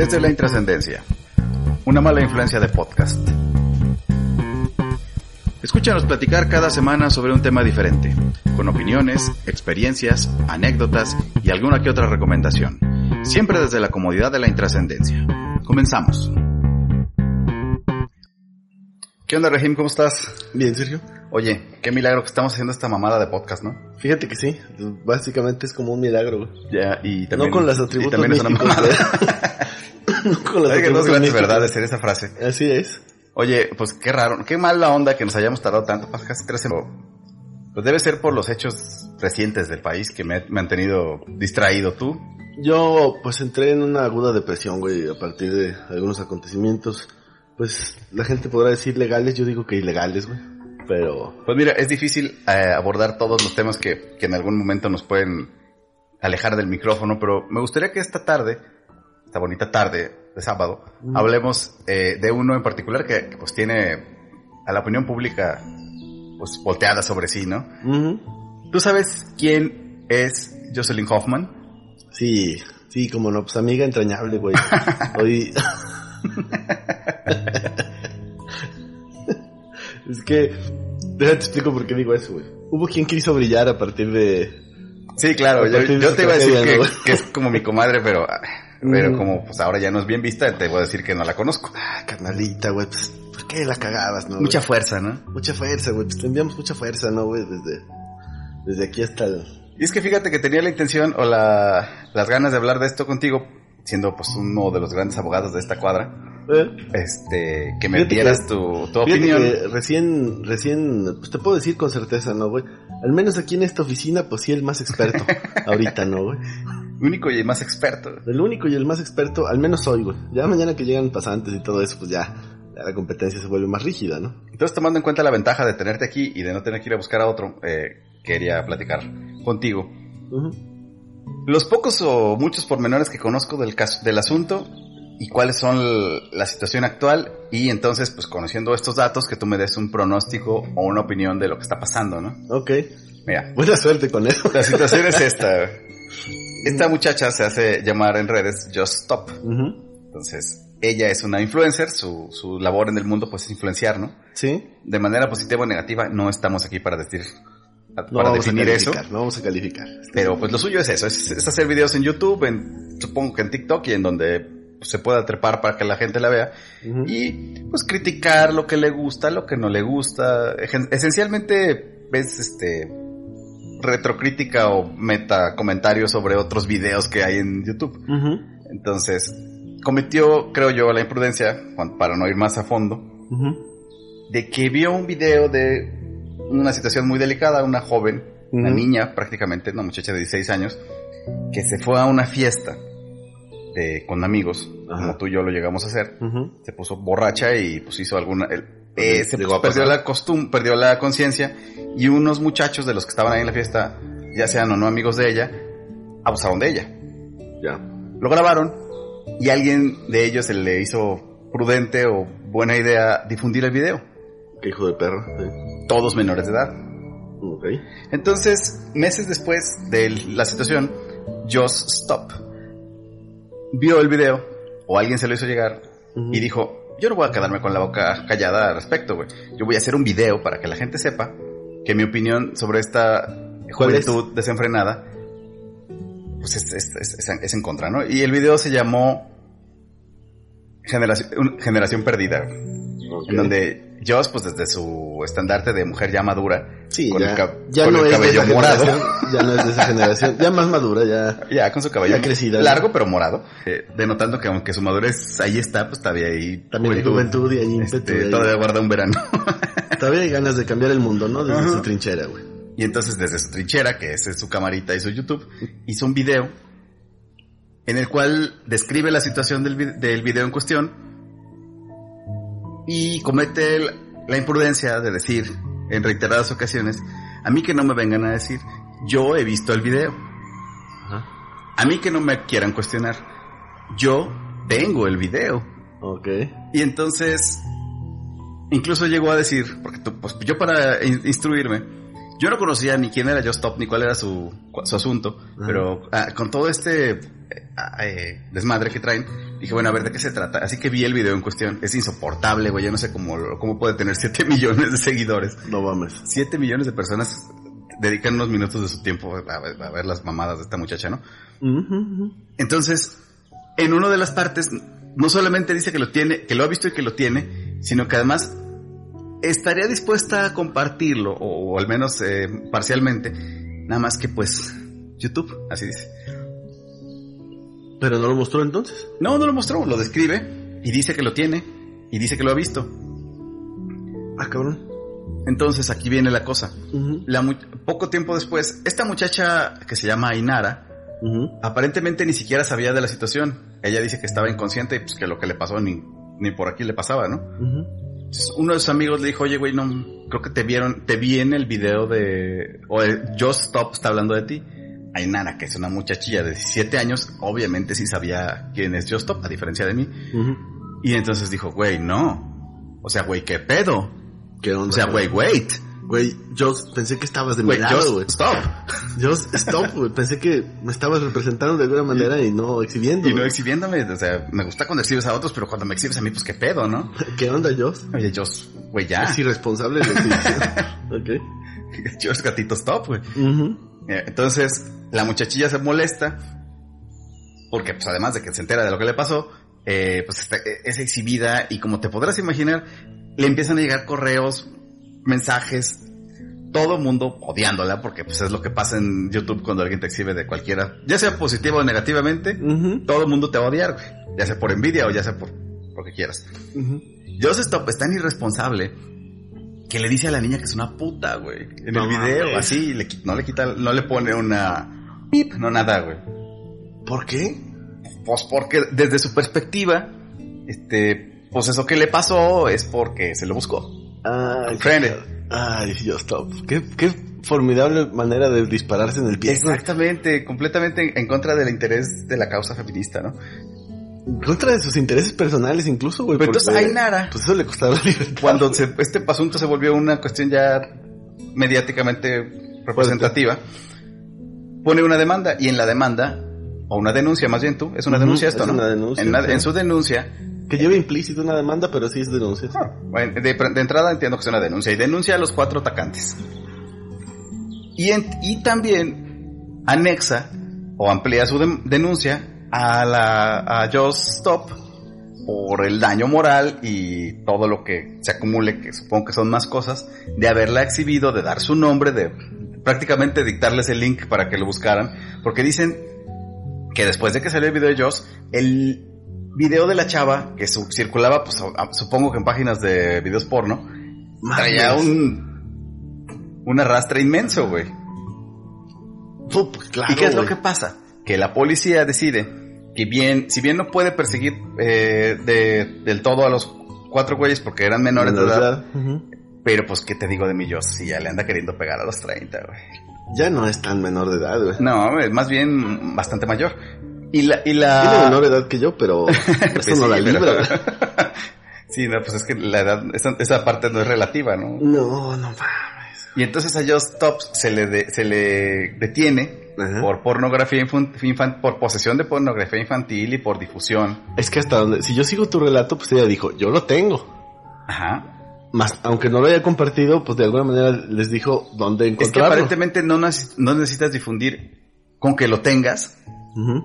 Desde la intrascendencia. Una mala influencia de podcast. Escúchanos platicar cada semana sobre un tema diferente, con opiniones, experiencias, anécdotas y alguna que otra recomendación. Siempre desde la comodidad de la intrascendencia. Comenzamos. ¿Qué onda, Regim? ¿Cómo estás? Bien, Sergio. Oye, qué milagro que estamos haciendo esta mamada de podcast, ¿no? Fíjate que sí, básicamente es como un milagro, güey. Ya, y también, no con las atributos y también es una mamada. no con las Hay atributos grandes místicos. verdades en esa frase. Así es. Oye, pues qué raro, qué mala onda que nos hayamos tardado tanto, pues casi tres semanas. Pues debe ser por los hechos recientes del país que me, me han tenido distraído tú. Yo, pues entré en una aguda depresión, güey, a partir de algunos acontecimientos. Pues la gente podrá decir legales, yo digo que ilegales, güey. Pero, Pues mira, es difícil eh, abordar todos los temas que, que en algún momento nos pueden alejar del micrófono, pero me gustaría que esta tarde, esta bonita tarde de sábado, Mm. hablemos eh, de uno en particular que, que, pues tiene a la opinión pública pues volteada sobre sí, ¿no? ¿Tú sabes quién es Jocelyn Hoffman? sí, sí, como no, pues amiga entrañable, güey. Hoy... es que, déjate explico por qué digo eso, güey. Hubo quien quiso brillar a partir de, Sí, claro, yo, te iba a decir que, ¿no? que es como mi comadre, pero, pero Mm. como pues ahora ya no es bien vista, te voy a decir que no la conozco. Ah, carnalita, güey, pues, ¿por qué la cagabas, no? Mucha fuerza, ¿no? mucha fuerza, güey, pues te enviamos mucha fuerza, ¿no, güey? Desde, desde aquí hasta el... Y es que fíjate que tenía la intención o la, las ganas de hablar de esto contigo, siendo pues uno de los grandes abogados de esta cuadra. Este, que me dieras tu, tu opinión. que recién, recién, pues te puedo decir con certeza, ¿no, güey? Al menos aquí en esta oficina, pues sí, el más experto. ahorita, ¿no, güey? Único y más experto. El único y el más experto, al menos hoy, güey. Ya mañana que llegan pasantes y todo eso, pues ya, la competencia se vuelve más rígida, ¿no? Entonces, tomando en cuenta la ventaja de tenerte aquí y de no tener que ir a buscar a otro, eh, quería platicar contigo. Los pocos o muchos pormenores que conozco del caso, del asunto y cuáles son la situación actual y entonces, pues conociendo estos datos, que tú me des un pronóstico o una opinión de lo que está pasando, ¿no? Ok. Mira, Buena suerte con eso. la situación es esta. Esta muchacha se hace llamar en redes Just Stop. Entonces, ella es una influencer, su, su labor en el mundo pues es influenciar, ¿no? Sí. De manera positiva o negativa, no estamos aquí para decir, No para a definir eso. no vamos a calificar. Pero pues lo suyo es eso, es, es hacer videos en YouTube, en, supongo que en TikTok y en donde se pueda trepar para que la gente la vea y pues criticar lo que le gusta, lo que no le gusta. Esencialmente ves este retrocrítica o meta comentarios sobre otros videos que hay en YouTube. Entonces, cometió, creo yo, la imprudencia, para no ir más a fondo, de que vio un video de una situación muy delicada, una joven, una niña prácticamente, una muchacha de 16 años, que se fue a una fiesta de, con amigos, Ajá. como tú y yo lo llegamos a hacer, se puso borracha y pues hizo alguna... el- eh, se Llegó a perdió la costumbre, perdió la conciencia y unos muchachos de los que estaban ahí en la fiesta, ya sean o no amigos de ella, abusaron de ella. Ya. Lo grabaron y a alguien de ellos se le hizo prudente o buena idea difundir el video. Qué hijo de perro. Sí. Todos menores de edad. Ok. Entonces, meses después de la situación, Just Stop vio el video o alguien se lo hizo llegar y dijo, yo no voy a quedarme con la boca callada al respecto, güey. Yo voy a hacer un video para que la gente sepa que mi opinión sobre esta juventud desenfrenada pues es, es- es- en- contra, ¿no? Y el video se llamó Generación, Generación Perdida, En donde Joss, pues desde su estandarte de mujer ya madura, Sí, con ya, el, ya con no el es de cabello esa morado, generación, ya no es de esa generación, ya más madura, ya. ya con su cabello Ya crecida, largo ¿no? pero morado, eh, denotando que aunque su madurez ahí está, pues todavía ahí También hay juventud y hay ímpetu. este, y hay- todavía guarda un verano. todavía hay ganas de cambiar el mundo, ¿no? Desde su trinchera, güey. Y entonces desde su trinchera, que es su camarita y su YouTube, hizo un video en el cual describe la situación del, vi- del video en cuestión y comete la imprudencia de decir en reiteradas ocasiones, a mí que no me vengan a decir, yo he visto el video, Ajá. a mí que no me quieran cuestionar, yo tengo el video. Ok. Y entonces, incluso llegó a decir, porque tú- pues, yo para in- instruirme, yo no conocía ni quién era Just Stop ni cuál era su, su asunto, Ajá. pero ah, con todo este eh, desmadre que traen. Dije, bueno, a ver, ¿de qué se trata? Así que vi el video en cuestión. Es insoportable, güey. Yo no sé cómo, cómo puede tener 7 millones de seguidores. No mames. 7 millones de personas dedican unos minutos de su tiempo a ver, a ver las mamadas de esta muchacha, ¿no? Entonces, en una de las partes, no solamente dice que lo tiene, que lo ha visto y que lo tiene, sino que además estaría dispuesta a compartirlo, o, al menos eh, parcialmente, nada más que pues YouTube, así dice. ¿Pero no lo mostró entonces? No, no lo mostró, lo describe y dice que lo tiene y dice que lo ha visto. Ah, cabrón. Entonces aquí viene la cosa. la poco tiempo después, esta muchacha que se llama Ainara, aparentemente ni siquiera sabía de la situación. Ella dice que estaba inconsciente y pues que lo que le pasó ni, ni por aquí le pasaba, ¿no? uno de sus amigos le dijo, oye, güey, no, creo que te vieron, te vi en el video de, o Just Stop está hablando de ti. Ainara, que es una muchachilla de 17 años, obviamente sí sabía quién es Just Stop, a diferencia de mí. Y entonces dijo, güey, no. O sea, güey, ¿qué pedo? ¿Qué onda, o sea, güey, wait. Güey, yo pensé que estabas de mi lado, güey. Stop. Yo, stop, güey. Pensé que me estabas representando de alguna manera y no exhibiendo. Y no exhibiéndome. O sea, me gusta cuando exhibes a otros, pero cuando me exhibes a mí, pues qué pedo, ¿no? ¿Qué onda, Joss? Oye, Joss, güey, ya. Es irresponsable de Ok. Joss gatito stop, güey. Entonces, la muchachilla se molesta. Porque, pues, además de que se entera de lo que le pasó, eh, pues es exhibida y como te podrás imaginar, le empiezan a llegar correos, mensajes, todo mundo odiándola, porque pues es lo que pasa en YouTube cuando alguien te exhibe de cualquiera, ya sea positivo o negativamente, todo el mundo te va a odiar, ya sea por envidia o ya sea por lo que quieras. Joseph Stop es tan irresponsable que le dice a la niña que es una puta, güey, en el video, así, no le quita, no le pone una pip, no nada, güey. ¿Por qué? Pues porque desde su perspectiva, este, pues eso que le pasó es porque se lo buscó. Ay, Ay, yo stop. Qué, qué formidable manera de dispararse en el pie. Exactamente, completamente en contra del interés de la causa feminista, ¿no? En contra de sus intereses personales incluso, güey. Pero entonces hay nada. Pues eso le costaba la libertad. Cuando este asunto se volvió una cuestión ya mediáticamente representativa, pone una demanda y en la demanda, o una denuncia más bien tú, es una denuncia esto, ¿no? Una denuncia, en, en su denuncia que lleva implícito una demanda, pero sí es denuncia. Ah, de, entrada entiendo que es una denuncia. Y denuncia a los cuatro atacantes. Y, y también anexa o amplía su denuncia a la a Just Stop por el daño moral y todo lo que se acumule, que supongo que son más cosas, de haberla exhibido, de dar su nombre, de prácticamente dictarles el link para que lo buscaran, porque dicen que después de que salió el video de Joss, el video de la chava que circulaba, pues supongo que en páginas de videos porno, traía un, un arrastre inmenso, güey. ¿Y qué es lo que pasa? Que la policía decide que bien, si bien no puede perseguir eh, de, del todo a los cuatro güeyes porque eran menores de edad, pero pues qué te digo de mi yo, si ya le anda queriendo pegar a los 30, güey. Ya no es tan menor de edad, güey. No, es más bien bastante mayor. Y la, y la... Tiene menor edad que yo, pero eso no la libra. sí, no, pues es que la edad, esa, parte no es relativa, ¿no? No, no mames. Y entonces a Just Tops se le, se le detiene por pornografía infantil, por posesión de pornografía infantil y por difusión. Es que hasta donde, si yo sigo tu relato, pues ella dijo, yo lo tengo. Ajá. Más, aunque no lo haya compartido, pues de alguna manera les dijo dónde encontrarlo. Es que aparentemente no, no necesitas difundir con que lo tengas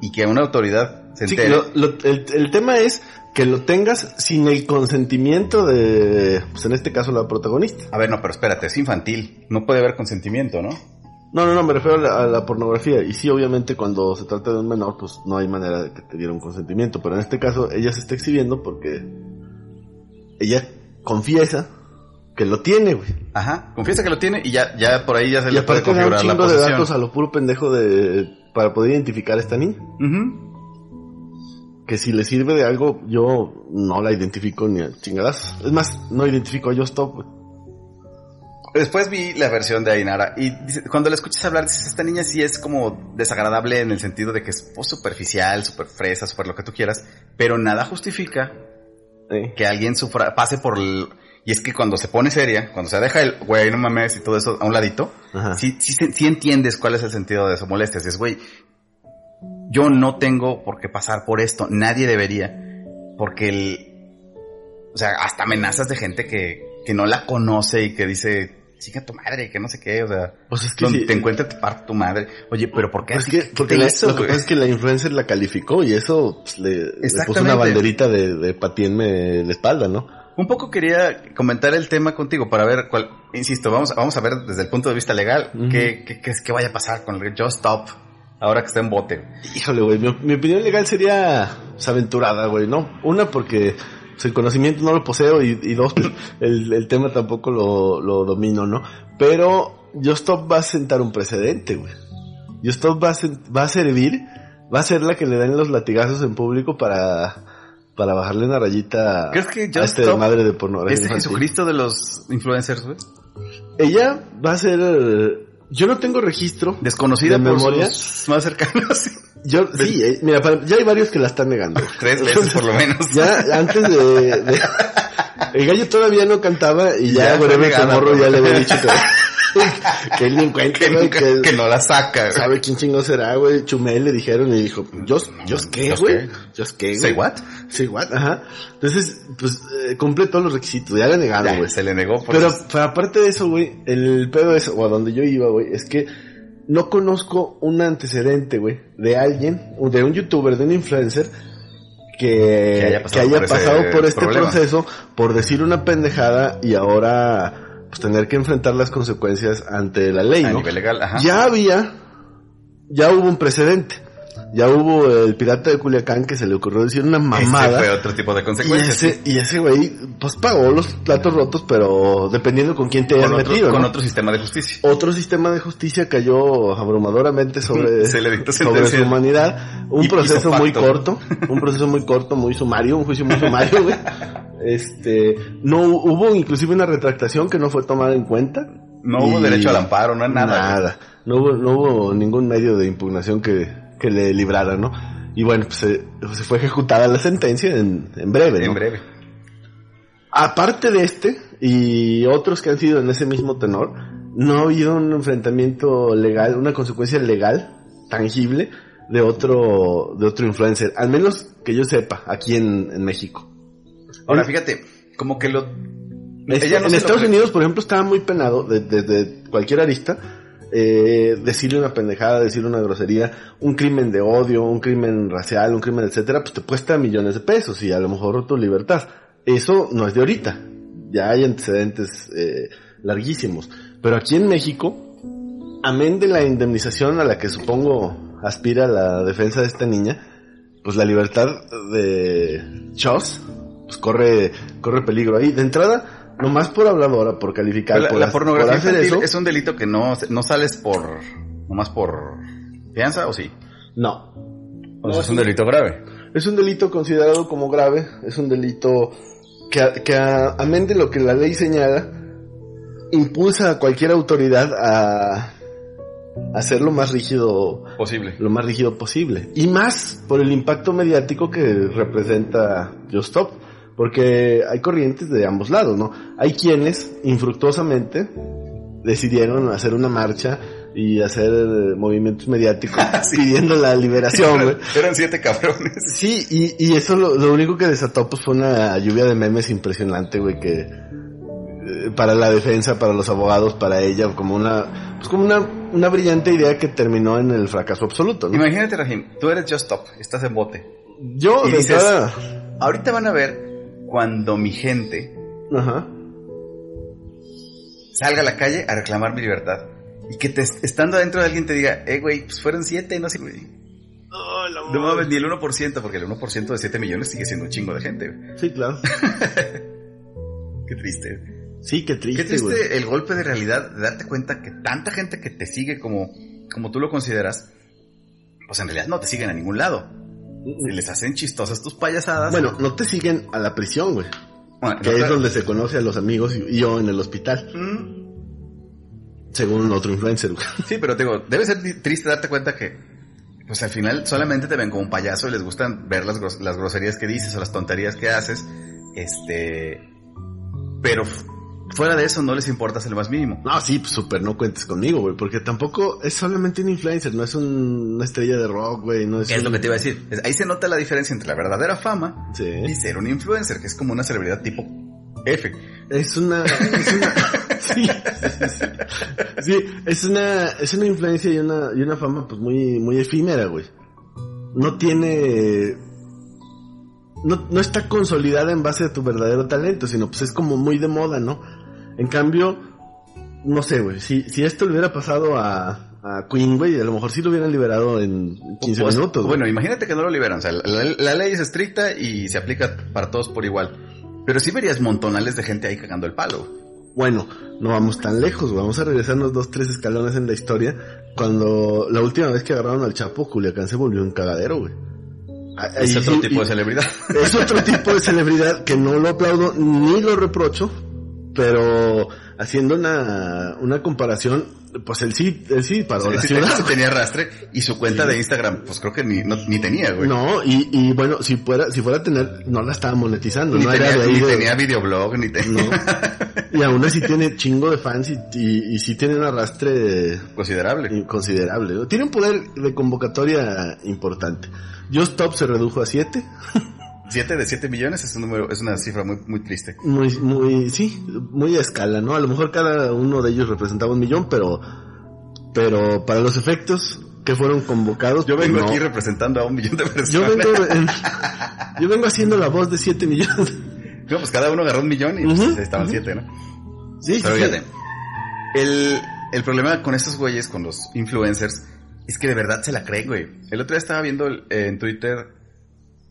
y que una autoridad se entere. el, tema es que lo tengas sin el consentimiento de, pues en este caso, la protagonista. A ver, no, pero espérate, es infantil. No puede haber consentimiento, ¿no? No, no, no, me refiero a la, pornografía. Y sí, obviamente, cuando se trata de un menor, pues no hay manera de que te diera un consentimiento. Pero en este caso, ella se está exhibiendo porque ella confiesa que lo tiene, güey. Ajá, confiesa que lo tiene y ya, ya por ahí ya se le puede configurar un chingo de datos a lo puro pendejo de para poder identificar a esta niña. Que si le sirve de algo, yo no la identifico ni a chingadas. Es más, no identifico a yo stop, Después vi la versión de Ainara y cuando la escuchas hablar, dices, esta niña sí es como desagradable en el sentido de que es superficial, super fresa, super lo que tú quieras, pero nada justifica que alguien sufra, pase por el, y es que cuando se pone seria, cuando se deja el güey, no mames y todo eso a un ladito, sí, sí, sí, entiendes cuál es el sentido de su molestia. Es güey, yo no tengo por qué pasar por esto, nadie debería, porque el, o sea, hasta amenazas de gente que, que no la conoce y que dice, chica tu madre, que no sé qué, o sea, Pues es que donde sí. te encuentra te parte tu madre. Oye, pero ¿por qué Es así? que, ¿Qué porque te la- hizo, lo que pasa es que la influencer la calificó y eso pues, le, le puso una banderita de, de patienme la espalda, ¿no? Un poco quería comentar el tema contigo para ver cuál, insisto, vamos, vamos a ver desde el punto de vista legal Ujú. qué, qué, qué, qué vaya a pasar con el Just Stop ahora que está en bote. Híjole, güey, mi, mi opinión legal sería pues, aventurada, güey, ¿no? Una, porque el conocimiento no lo poseo y, y dos, pues, el, el tema tampoco lo, lo domino, ¿no? Pero Justop va a sentar un precedente, güey. Justop va a, va a servir, va a ser la que le den los latigazos en público para, para bajarle una rayita ¿Crees que a este Stop madre de pornografía ¿Este infantil. Jesucristo de los influencers, güey? Ella va a ser, yo no tengo registro. Desconocida ¿De por memoria? sus más cercanos. Yo, sí, eh, mira, para- ya hay varios que la están negando. Tres veces por lo menos. Ya antes de, de- el gallo todavía no cantaba y ya, Ya Tomorrow pero- ya le había dicho que, que él ni encuentra, que, güey, nunca- que, que no la saca. sabe quién chingo será, güey. Chumel le dijeron y dijo, ¿yo, yo qué, ¿Yos güey? ¿Yo qué, güey? Say what? Say what, ajá. Entonces, pues, eh, cumple todos los requisitos, ya le negaron, güey. se le negó por Pero, eso. pero aparte de eso, güey, el pedo es, o a donde yo iba, güey, es que no conozco un antecedente, güey, de alguien, o de un youtuber, de un influencer, que, Que haya que pasado haya por ese pasado por este problema. proceso, por decir una pendejada y ahora, pues tener que enfrentar las consecuencias ante la ley, a ¿no? nivel legal, ajá. Ya había, ya hubo un precedente. Ya hubo el pirata de Culiacán que se le ocurrió decir una Ese mamada. fue otro tipo de Y ese, y ese güey, pues pagó los platos rotos, pero dependiendo con quién te hayas metido, con ¿no? otro sistema de justicia. Otro sistema de justicia cayó abrumadoramente sobre, Se le dictó sobre su humanidad. Un Y proceso muy corto, un proceso muy corto, muy sumario, un juicio muy sumario, güey. Este, no hubo inclusive una retractación que no fue tomada en cuenta. No hubo derecho al amparo, no nada. Nada. No hubo, no hubo ningún medio de impugnación que, que le librara, ¿no? Y bueno, pues se, se fue ejecutada la sentencia en, en breve. ¿no? En breve. Aparte de este y otros que han sido en ese mismo tenor, no ha habido un enfrentamiento legal, una consecuencia legal tangible de otro de otro influencer, al menos que yo sepa, aquí en, en México. Ahora, fíjate, como que lo... Este, no en lo Estados Unidos, por ejemplo, estaba muy penado de- desde cualquier arista eh, decirle una pendejada, decirle una grosería, un crimen de odio, un crimen racial, un crimen etcétera, pues te cuesta millones de pesos y a lo mejor tu libertad. Eso no es de ahorita. Ya hay antecedentes eh, larguísimos. Pero aquí en México, amén de la indemnización a la que supongo aspira la defensa de esta niña, pues la libertad de Chos pues corre corre peligro ahí. De entrada, nomás por habladora, por calificar, la, por, la pornografía por hacer infantil eso, es un delito que no, no sales por... Nomás por... ¿Fianza o sí? no. O sea, es un delito grave. Es un delito considerado como grave, es un delito que, a- que a- amén de lo que la ley señala, impulsa a cualquier autoridad a hacer lo más rígido Posible. lo más rígido posible. Y más por el impacto mediático que representa Just Stop. Porque hay corrientes de ambos lados, ¿no? Hay quienes infructuosamente decidieron hacer una marcha y hacer eh, movimientos mediáticos Sí. pidiendo la liberación, güey. Eran siete cabrones. Sí, y, y eso lo, lo único que desató pues fue una lluvia de memes impresionante, güey, que eh, para la defensa, para los abogados, para ella, como una, pues como una, una brillante idea que terminó en el fracaso absoluto, ¿no? Imagínate, Rahim, tú eres Just Stop, estás en bote. Yo, Y dices- Ahorita van a ver cuando mi gente ajá, salga a la calle a reclamar mi libertad. Y que te, estando adentro de alguien te diga, eh, güey, pues fueron siete, no sé, güey. No mames, ni el 1%, porque el 1% de 7 millones sigue siendo un chingo de gente. güey. Sí, claro. Qué triste. Sí, qué triste, Qué triste güey. el golpe de realidad de darte cuenta que tanta gente que te sigue como, como tú lo consideras, pues en realidad no te siguen a ningún lado. Se les hacen chistosas tus payasadas. Bueno, no te siguen a la prisión, güey. Bueno, Que no, es donde se conoce a los amigos y, yo en el hospital, Mm, según otro influencer, güey. Sí, pero te digo, debe ser triste darte cuenta que, pues al final solamente te ven como un payaso y les gustan ver las, gros- las groserías que dices o las tonterías que haces. Este, pero fuera de eso no les importa el más mínimo. No, sí, pues súper, no cuentes conmigo, güey, porque tampoco es solamente un influencer, no es un- una estrella de rock, güey, no es... ¿Qué es un- lo que te iba a decir? Ahí se nota la diferencia entre la verdadera fama Sí. y ser un influencer, que es como una celebridad tipo F. Es una, es una, sí, sí, sí. Sí, es una, es una influencia y una, y una fama pues muy, muy efímera, güey. No tiene, no, no está consolidada en base a tu verdadero talento, sino pues es como muy de moda, ¿no? En cambio, no sé, güey, si, si esto le hubiera pasado a, a Queen, güey, a lo mejor sí lo hubieran liberado en 15 Pues, minutos, güey. Bueno, imagínate que no lo liberan. O sea, la, la ley es estricta y se aplica para todos por igual. Pero sí verías montonales de gente ahí cagando el palo. Bueno, no vamos tan lejos, güey. vamos a regresarnos dos, tres escalones en la historia. Cuando la última vez que agarraron al Chapo, Culiacán se volvió un cagadero, güey. Ah, Es otro tipo de celebridad. Es otro tipo de celebridad que no lo aplaudo ni lo reprocho, pero haciendo una, una comparación, pues él sí, él sí paró la ciudad. sí tenía arrastre y su cuenta Sí. de Instagram, pues creo que ni, no- ni tenía, güey. No, y, y bueno, si fuera, si fuera a tener, no la estaba monetizando, ni no tenía, era de ahí ni de- tenía videoblog, ni tenía No. Y aún así tiene chingo de fans y, y, y sí tiene un arrastre considerable. considerable. ¿no? Tiene un poder de convocatoria importante. Just Stop se redujo a 7. Siete de 7 millones es un número, es una cifra muy, muy triste. Muy, muy, sí, muy a escala, ¿no? A lo mejor cada uno de ellos representaba un millón, pero, pero para los efectos que fueron convocados. Yo vengo no. aquí representando a un millón de personas. Yo vengo, en- yo vengo haciendo la voz de 7 millones. No, pues cada uno agarró un millón y pues, estaban ujú. siete, ¿no? Sí, Pero sí, fíjate, el, el problema con estos güeyes, con los influencers, es que de verdad se la creen, güey. El otro día estaba viendo en Twitter,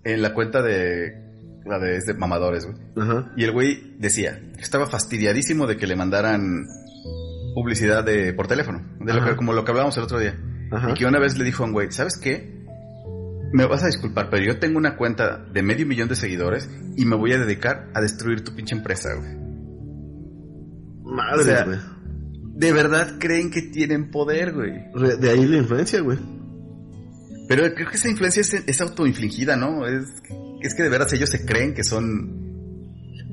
en la cuenta de, la de, de mamadores, güey. Ajá. Y el güey decía que estaba fastidiadísimo de que le mandaran publicidad de, por teléfono, de lo que, como lo que hablábamos el otro día. Ajá. Y que una vez le dijo a un güey, ¿sabes qué? Me vas a disculpar, pero yo tengo una cuenta de medio millón de seguidores y me voy a dedicar a destruir tu pinche empresa, güey. Madre, O sea, güey. De verdad creen que tienen poder, güey. De ahí la influencia, güey. Pero creo que esa influencia es, es autoinfligida, ¿no? Es, es que de veras ellos se creen que son...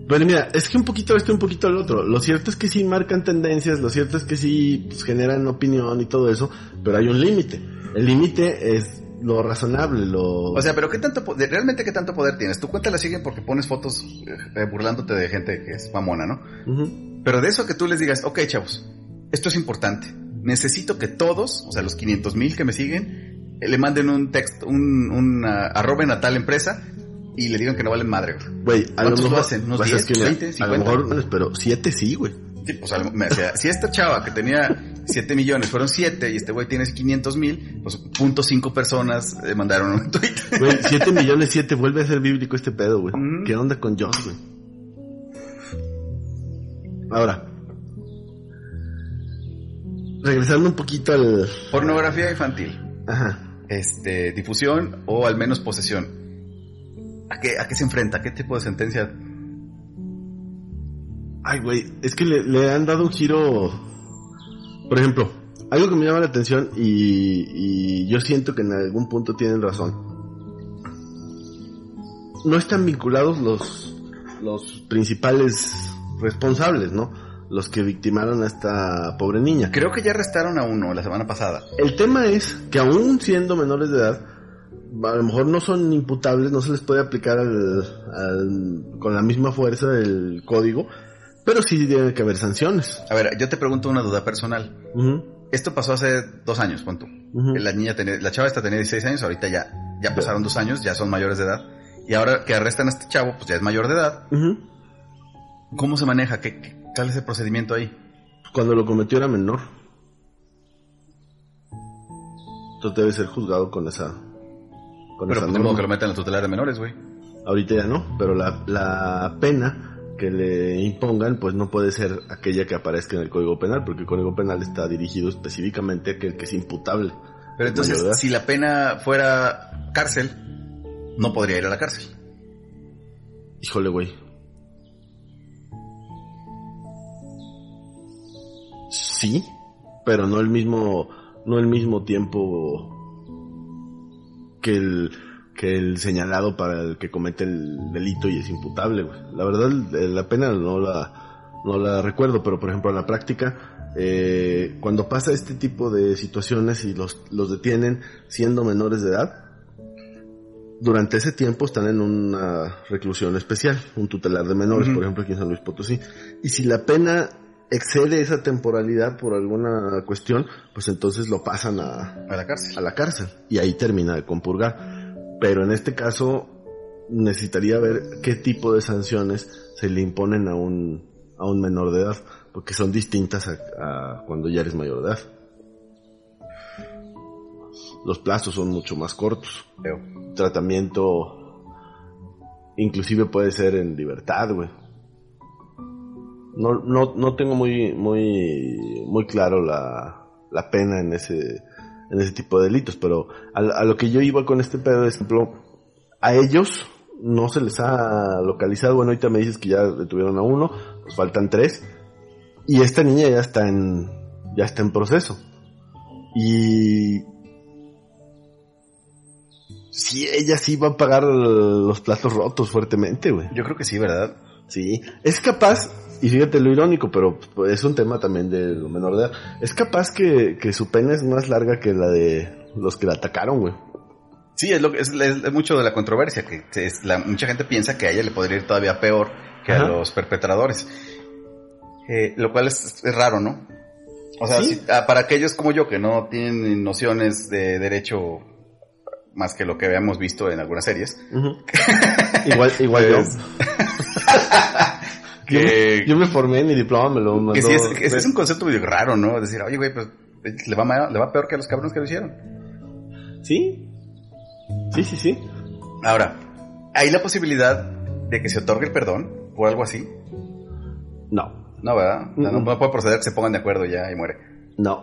Bueno, mira, es que un poquito esto y un poquito el otro. Lo cierto es que sí marcan tendencias, lo cierto es que sí pues, generan opinión y todo eso, pero hay un límite. El límite es lo razonable, lo... O sea, pero ¿qué tanto realmente qué tanto poder tienes? Tu cuenta la siguen porque pones fotos eh, burlándote de gente que es mamona, ¿no? Ujú. Pero de eso que tú les digas, ok chavos, esto es importante. Necesito que todos, o sea, los 500 mil que me siguen, eh, le manden un texto, un, un ah, arroben a tal empresa y le digan que no valen madre. güey. A lo ¿Cuántos lo mejor... hacen? ¿Unos pues, es 10, que, mira, 20, A lo 50? mejor, pero siete sí, güey. Sí, pues, o sea, si esta chava que tenía 7 millones fueron 7 y este güey tiene 500 mil, pues punto cinco personas eh, mandaron un tweet. Güey, siete millones siete, vuelve a ser bíblico este pedo, güey. Mm. ¿Qué onda con Josh, güey? Ahora. Regresando un poquito al... Pornografía infantil. Ajá. Este, difusión o al menos posesión. ¿A qué, ¿A qué se enfrenta? ¿A qué tipo de sentencia? Ay, güey, es que le, le han dado un giro. Por ejemplo, algo que me llama la atención y, y yo siento que en algún punto tienen razón. No están vinculados los, los principales responsables, ¿no? Los que victimaron a esta pobre niña. Creo que ya arrestaron a uno la semana pasada. El tema es que aún siendo menores de edad, a lo mejor no son imputables, no se les puede aplicar al, al- con la misma fuerza el código, pero sí tiene que haber sanciones. A ver, yo te pregunto una duda personal. Esto pasó hace dos años, pon tú. La niña tenía, la chava esta tenía 16 años, ahorita ya, ya pasaron dos años, ya son mayores de edad. Y ahora que arrestan a este chavo, pues ya es mayor de edad. ¿Cómo se maneja? ¿Qué, qué- cuál es el procedimiento ahí? Cuando lo cometió era menor. Entonces debe ser juzgado con esa. Con Pero esa pues que lo metan en la tutelar de menores, güey. Ahorita ya no, pero la, la pena que le impongan pues no puede ser aquella que aparezca en el Código Penal, porque el Código Penal está dirigido específicamente a aquel que es imputable. Pero entonces, si la pena fuera cárcel, no podría ir a la cárcel. Híjole, güey. Sí, pero no el mismo, no el mismo tiempo que el, que el señalado para el que comete el delito y es imputable, güey. La verdad, eh, la pena no la, no la recuerdo, pero por ejemplo en la práctica, eh, cuando pasa este tipo de situaciones y los, los detienen siendo menores de edad, durante ese tiempo están en una reclusión especial, un tutelar de menores, por ejemplo, aquí en San Luis Potosí. Y si la pena excede esa temporalidad por alguna cuestión, pues entonces lo pasan a, a la cárcel. A la cárcel. Y ahí termina de compurgar. Pero en este caso necesitaría ver qué tipo de sanciones se le imponen a un, a un menor de edad, porque son distintas a, a cuando ya eres mayor de edad. Los plazos son mucho más cortos. Tratamiento inclusive puede ser en libertad, güey. No, no, no tengo muy, muy, muy claro la, la pena en ese, en ese tipo de delitos, pero a, a lo que yo iba con este pedo, es, ejemplo, a ellos no se les ha localizado, bueno, ahorita me dices que ya detuvieron a uno, pues faltan tres, y esta niña ya está en, ya está en proceso. Y sí, ella sí va a pagar los platos rotos fuertemente, güey. Yo creo que sí, ¿verdad? Sí, es capaz, y fíjate lo irónico, pero es un tema también de lo menor de edad, es capaz que, que su pena es más larga que la de los que la atacaron, güey. Sí, es, lo, es, es, mucho de la controversia, que es, la, mucha gente piensa que a ella le podría ir todavía peor que Ajá. a los perpetradores. Eh, lo cual es, es, raro, ¿no? O sea, ¿Sí? si, ah, para aquellos como yo que no tienen nociones de derecho más que lo que habíamos visto en algunas series. Uh -huh. igual igual pues, yo. que, yo, me formé en mi diploma, me lo mandó. Que sí, es, es, es un concepto medio raro, ¿no? Decir, oye, güey, pues le va, le va peor que a los cabrones que lo hicieron. Sí, Sí, sí, sí. Ahora, ¿hay la posibilidad de que se otorgue el perdón por algo así? No. No, ¿verdad? Mm -mm. No, puede proceder que se pongan de acuerdo ya y muere. No.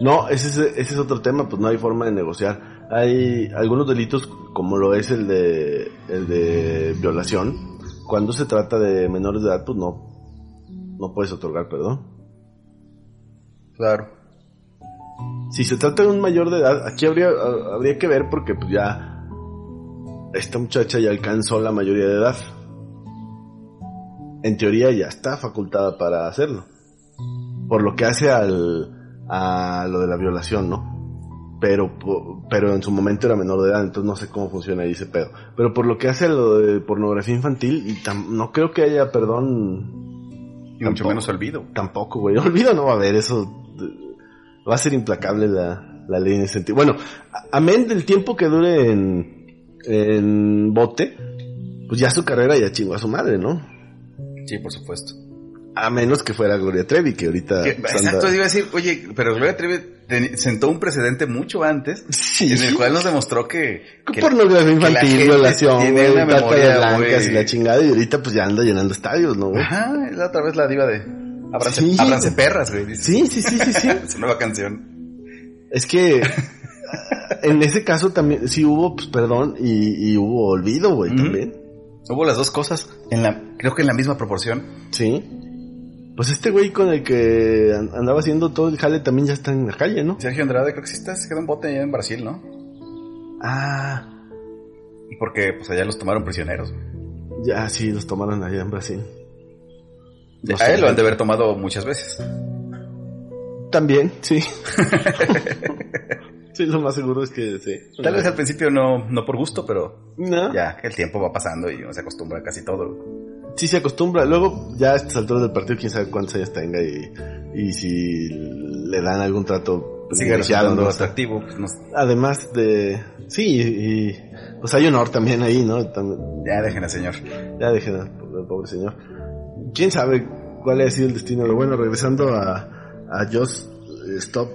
No, ese es, ese es otro tema, pues no hay forma de negociar. Hay algunos delitos, como lo es el de, el de violación, cuando se trata de menores de edad, pues no, no puedes otorgar perdón. Claro. Si se trata de un mayor de edad, aquí habría, habría que ver porque pues ya esta muchacha ya alcanzó la mayoría de edad. En teoría ya está facultada para hacerlo. Por lo que hace al, a lo de la violación, ¿no? Pero, pero en su momento era menor de edad, entonces no sé cómo funciona ahí ese pedo. Pero por lo que hace a lo de pornografía infantil, y tam, no creo que haya perdón. Y mucho menos olvido. Tampoco, güey. Olvido no va a haber, eso va a ser implacable la, la ley en ese sentido. Bueno, amén del tiempo que dure en, en bote, pues ya su carrera ya chingó a su madre, ¿no? Sí, por supuesto. A menos que fuera Gloria Trevi, que ahorita... Que, exacto, iba a decir, oye, pero Gloria Trevi sentó un precedente mucho antes, sí. en el cual nos demostró que... que pornografía infantil, violación, tiene una memoria blancas y la chingada, y ahorita pues ya anda llenando estadios, ¿no? Güey? Ajá, la otra vez la diva de... Abranse, sí. Abranse perras, güey. Sí, sí, sí, sí, sí. Su nueva canción. Es que en ese caso también sí hubo, pues, perdón, y, y hubo olvido, güey, mm -hmm. también. Hubo las dos cosas, en la, creo que en la misma proporción. Sí. Pues este güey con el que andaba haciendo todo el jale también ya está en la calle, ¿no? Sergio Andrade, creo que sí está, se quedó en bote allá en Brasil, ¿no? Ah. Y porque pues allá los tomaron prisioneros. Ya, sí, los tomaron allá en Brasil. No a sé, él lo han de haber tomado muchas veces. También, sí. sí, lo más seguro es que sí. Tal vez al principio no, no por gusto, pero no. ya el tiempo va pasando y uno se acostumbra a casi todo. Sí, se acostumbra. Luego, ya a estas alturas del partido, quién sabe cuántos años tenga y, y si le dan algún trato resultando no atractivo. Pues no. Además de... Sí, y pues hay honor también ahí, ¿no? También... Ya dejen al señor. Ya dejen al pobre señor quién sabe cuál ha sido el destino. Pero bueno, regresando a, a Just Stop,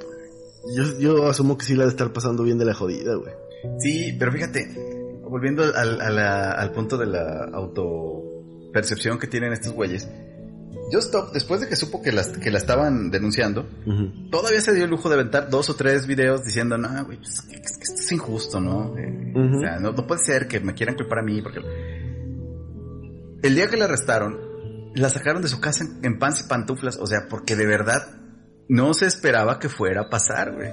yo, yo asumo que sí la de estar pasando bien de la jodida, güey. Sí, pero fíjate, volviendo al, a la, al punto de la autopercepción que tienen estos güeyes. Just Stop, después de que supo que, las, que la estaban denunciando, uh -huh. todavía se dio el lujo de aventar dos o tres videos diciendo, no, güey, pues, es, es, es, injusto, ¿no? Eh, uh -huh. O sea, no, no puede ser que me quieran culpar a mí, porque... El día que la arrestaron, la sacaron de su casa en, en pants y pantuflas, o sea, porque de verdad no se esperaba que fuera a pasar, güey.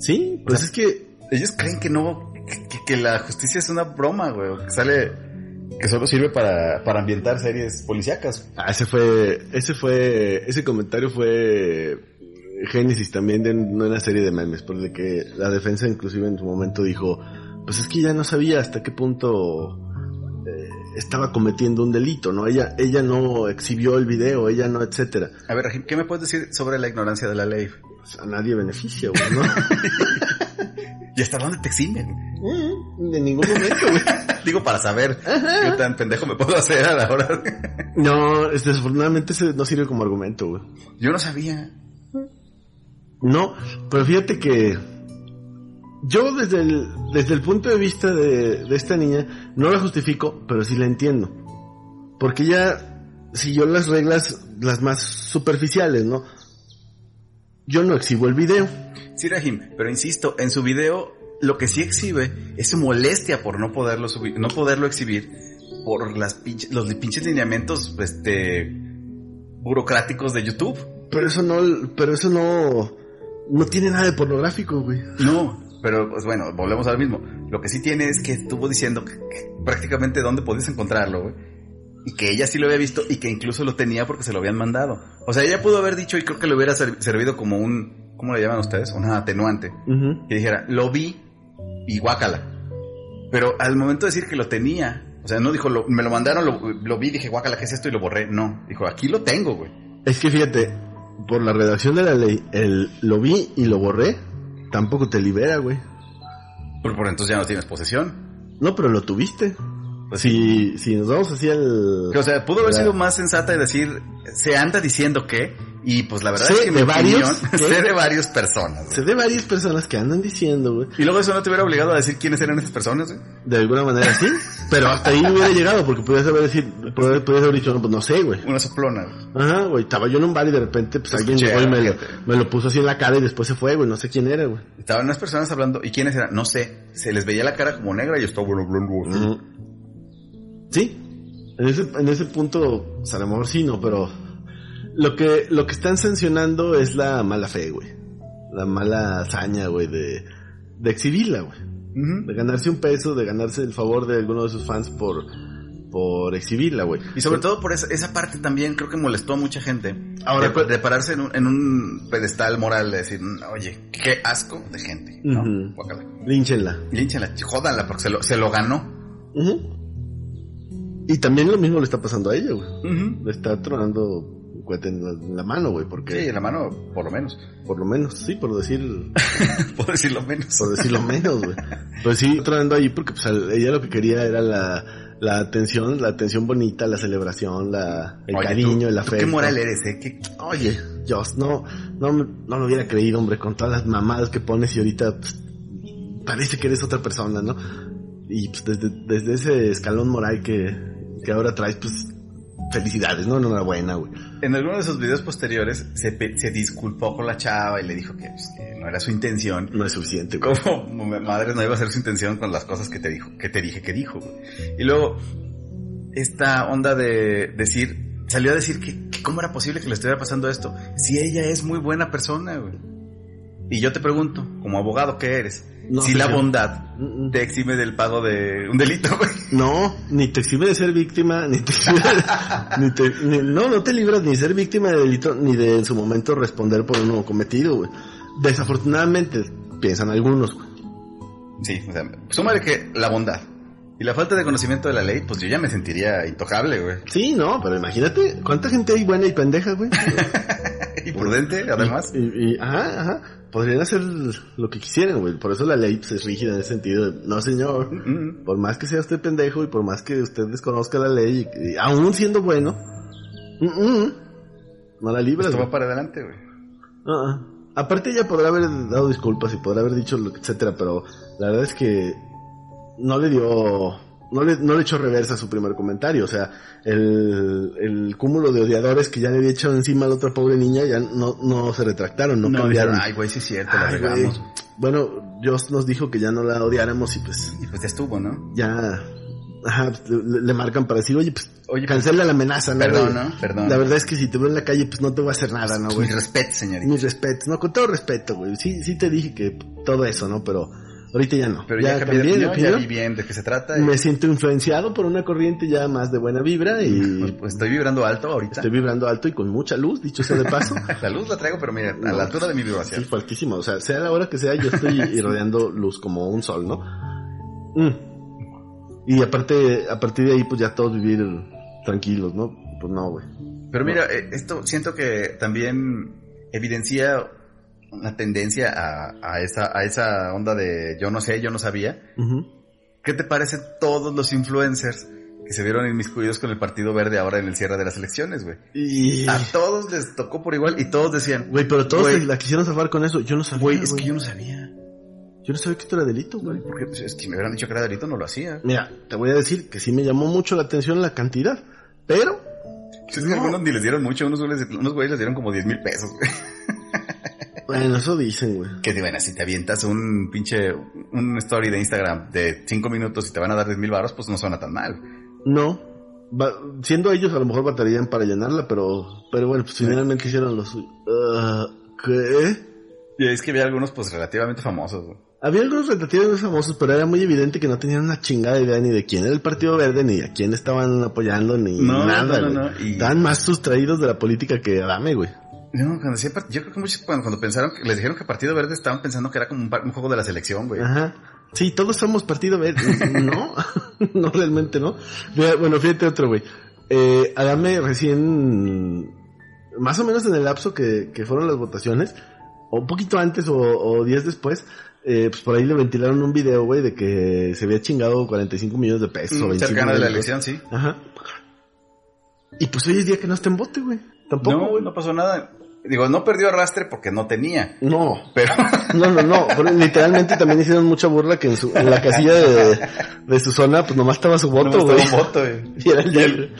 Sí, pues o sea, es que ellos creen que no, que, que, la justicia es una broma, güey, que sale que solo sirve para, para ambientar series policíacas. Ah, ese fue, ese fue, ese comentario fue génesis también de una serie de memes, porque que la defensa inclusive en su momento dijo, pues es que ya no sabía hasta qué punto eh, estaba cometiendo un delito, ¿no? Ella, ella no exhibió el video, ella no, etcétera. A ver, ¿qué me puedes decir sobre la ignorancia de la ley? Pues a nadie beneficia, güey, ¿no? ¿Y hasta dónde te eximen? En ningún momento, güey. Digo, para saber qué tan pendejo me puedo hacer a la hora. no, desafortunadamente ese no sirve como argumento, güey. Yo no sabía. No, pero fíjate que yo desde el, desde el punto de vista de, de esta niña no la justifico, pero sí la entiendo. Porque ella siguió las reglas las más superficiales, ¿no? Yo no exhibo el video. Sí, Rahim, pero insisto, en su video lo que sí exhibe es su molestia por no poderlo subir, no poderlo exhibir por las pinches, los pinches lineamientos este burocráticos de YouTube. Pero eso no, pero eso no, no tiene nada de pornográfico, güey. No, pero pues bueno, volvemos al mismo. Lo que sí tiene es que estuvo diciendo que, prácticamente dónde podías encontrarlo, güey. Y que ella sí lo había visto y que incluso lo tenía porque se lo habían mandado. O sea, ella pudo haber dicho y creo que le hubiera servido como un, ¿cómo le llaman ustedes? Una atenuante. Que dijera, lo vi y guácala. Pero al momento de decir que lo tenía, o sea, no dijo, me lo mandaron, lo, vi, dije, guácala, ¿qué es esto? Y lo borré. No, dijo, aquí lo tengo, güey. Es que fíjate, por la redacción de la ley, el lo vi y lo borré, tampoco te libera, güey. Pero por entonces ya no tienes posesión. No, pero lo tuviste. Pues si, si nos vamos así al... O sea, pudo haber sido más sensata y decir, se anda diciendo que, y pues la verdad es que de varios, sé de varias personas. Sé de varias personas que andan diciendo, güey. Y luego eso no te hubiera obligado a decir quiénes eran esas personas, güey. De alguna manera sí, pero hasta ahí hubiera llegado porque podías haber decir, podías, haber dicho, no, pues no sé, güey. Una soplona, güey. Ajá, güey, estaba yo en un bar y de repente pues alguien llegó y me lo, me lo, puso así en la cara y después se fue, güey, no sé quién era, güey. Estaban unas personas hablando, ¿y quiénes eran? No sé, se les veía la cara como negra y estaba hablando Sí, en ese, en ese punto, pues a lo mejor sí, no, pero lo que, lo que están sancionando es la mala fe, güey. La mala hazaña, güey, de, de exhibirla, güey. De ganarse un peso, de ganarse el favor de alguno de sus fans por, por exhibirla, güey. Y sobre todo por esa, esa parte también creo que molestó a mucha gente. Ahora, de, de pararse en un, en un, pedestal moral de decir, oye, qué asco de gente, ¿no? Línchenla. Línchenla, jódanla porque se lo, se lo ganó. Y también lo mismo le está pasando a ella, güey. Le está tronando un cohete en la, mano, güey, porque... Sí, en la mano, por lo menos. Por lo menos, sí, por decir... por decir lo menos. por decir lo menos, güey. Pues sí, tronando ahí porque pues, ella lo que quería era la, la atención, la atención bonita, la celebración, la, el cariño, el afecto. ¿Qué moral eres, eh? ¿Qué... Oye, Dios, no, no, no lo hubiera creído, hombre, con todas las mamadas que pones y ahorita pues, parece que eres otra persona, ¿no? Y pues desde, desde ese escalón moral que, que ahora traes, pues, felicidades, ¿no? Enhorabuena, güey. En alguno de esos videos posteriores se, se disculpó con la chava y le dijo que, pues, que, no era su intención. No es suficiente, güey. Como madre no iba a ser su intención con las cosas que te dijo, que te dije que dijo, güey. Y luego, esta onda de decir, salió a decir que, que cómo era posible que le estuviera pasando esto. Si ella es muy buena persona, güey. Y yo te pregunto, como abogado que eres, si la bondad te exime del pago de un delito, güey. No, ni te exime de ser víctima, ni te exime ni te, no, no te libras ni de ser víctima de delito, ni de en su momento responder por uno cometido, güey. Desafortunadamente, piensan algunos, güey. Sí, o sea, súmale que la bondad y la falta de conocimiento de la ley, pues yo ya me sentiría intocable, güey. Sí, no, pero imagínate, ¿cuánta gente hay buena y pendeja, güey? y prudente, además. Y, y, ajá, ajá. Podrían hacer lo que quisieran, güey. Por eso la ley pues, es rígida en ese sentido. no, señor. Por más que sea usted pendejo y por más que usted desconozca la ley, y, aún siendo bueno, no la libra. Esto va para adelante, güey. Uh Aparte ella podrá haber dado disculpas y podrá haber dicho lo etcétera, pero la verdad es que no le dio no le, no le echó reversa a su primer comentario. O sea, el, el cúmulo de odiadores que ya le había echado encima a la otra pobre niña ya no, no se retractaron, no, no cambiaron. ay, güey, sí es cierto, la regamos. Bueno, Dios nos dijo que ya no la odiáramos y pues... Y pues ya estuvo, ¿no? Ya... Ajá, le, marcan para decir, oye, pues, oye, pues, cancela la amenaza, ¿no? Perdón, ¿no? Perdón. La verdad es que si te veo en la calle, pues no te voy a hacer nada, ¿no, güey? Mi respeto, señorita. Mi respeto, no, con todo respeto, güey. Sí, sí te dije que todo eso, ¿no? Pero Ahorita ya no. Pero ya, ya cambié de cambié de opinión, ya vi bien de qué se trata. y, Me siento influenciado por una corriente ya más de buena vibra y pues, pues, estoy vibrando alto ahorita. estoy vibrando alto y con mucha luz, dicho sea de paso. La luz la traigo, pero mira, a la altura de mi Sí, vibración. fuertísimo. O sea, sea la hora que sea, yo estoy irradiando luz como un sol, ¿no? Mm. Y aparte, a partir de ahí, pues ya todos vivir tranquilos, ¿no? Pues no, güey. Pero mira, eh, esto siento que también evidencia una tendencia a, a esa, a esa onda de yo no sé, yo no sabía. Ujú. ¿Qué te parecen todos los influencers que se vieron inmiscuidos con el Partido Verde ahora en el cierre de las elecciones, güey? Y... A todos les tocó por igual y todos decían, Güey, pero todos se la quisieron zafar con eso. Yo no sabía, güey, es que yo no sabía. Yo no sabía que esto era delito, güey. Porque pues, es que me hubieran dicho que era delito, no lo hacía. Mira, te voy a decir que sí me llamó mucho la atención la cantidad, pero... Es que algunos ni les dieron mucho, unos güeyes, unos güeyes les dieron como 10 mil pesos, güey. Bueno, eso dicen, güey. Que te bueno, si te avientas un pinche, un story de Instagram de 5 minutos y te van a dar 10 mil baros, pues no suena tan mal. No. Va- siendo ellos a lo mejor batarían para llenarla, pero... Pero bueno, pues finalmente hicieron lo suyo. Ah, ¿Qué? Y es que había algunos pues relativamente famosos, güey. Había algunos relativamente famosos, pero era muy evidente que no tenían una chingada idea ni de quién era el Partido Verde, ni a quién estaban apoyando, ni No, nada, no, no, güey. no, y- Estaban más sustraídos de la política que Adame, güey. No, cuando decía yo creo que muchos cuando, cuando pensaron que les dijeron que Partido Verde estaban pensando que era como un, juego de la selección, güey. Ajá. Sí, todos somos Partido Verde. no, no, realmente no. Bueno, fíjate otro, güey. Eh, Adame recién, más o menos en el lapso que, que fueron las votaciones, o un poquito antes o, o días después, eh, pues por ahí le ventilaron un video, güey, de que se había chingado 45 millones de pesos. Mm, 25 cercana de la elección, sí. Ajá. Y pues hoy es día que no está en bote, güey. Tampoco, No, güey. no pasó nada. Digo, no perdió arrastre porque no tenía. No, Pero, no, no, no. Pero literalmente también hicieron mucha burla que en, su, en la casilla de, de su zona, pues nomás estaba su voto, no güey. estaba un voto, güey. Y era el de el,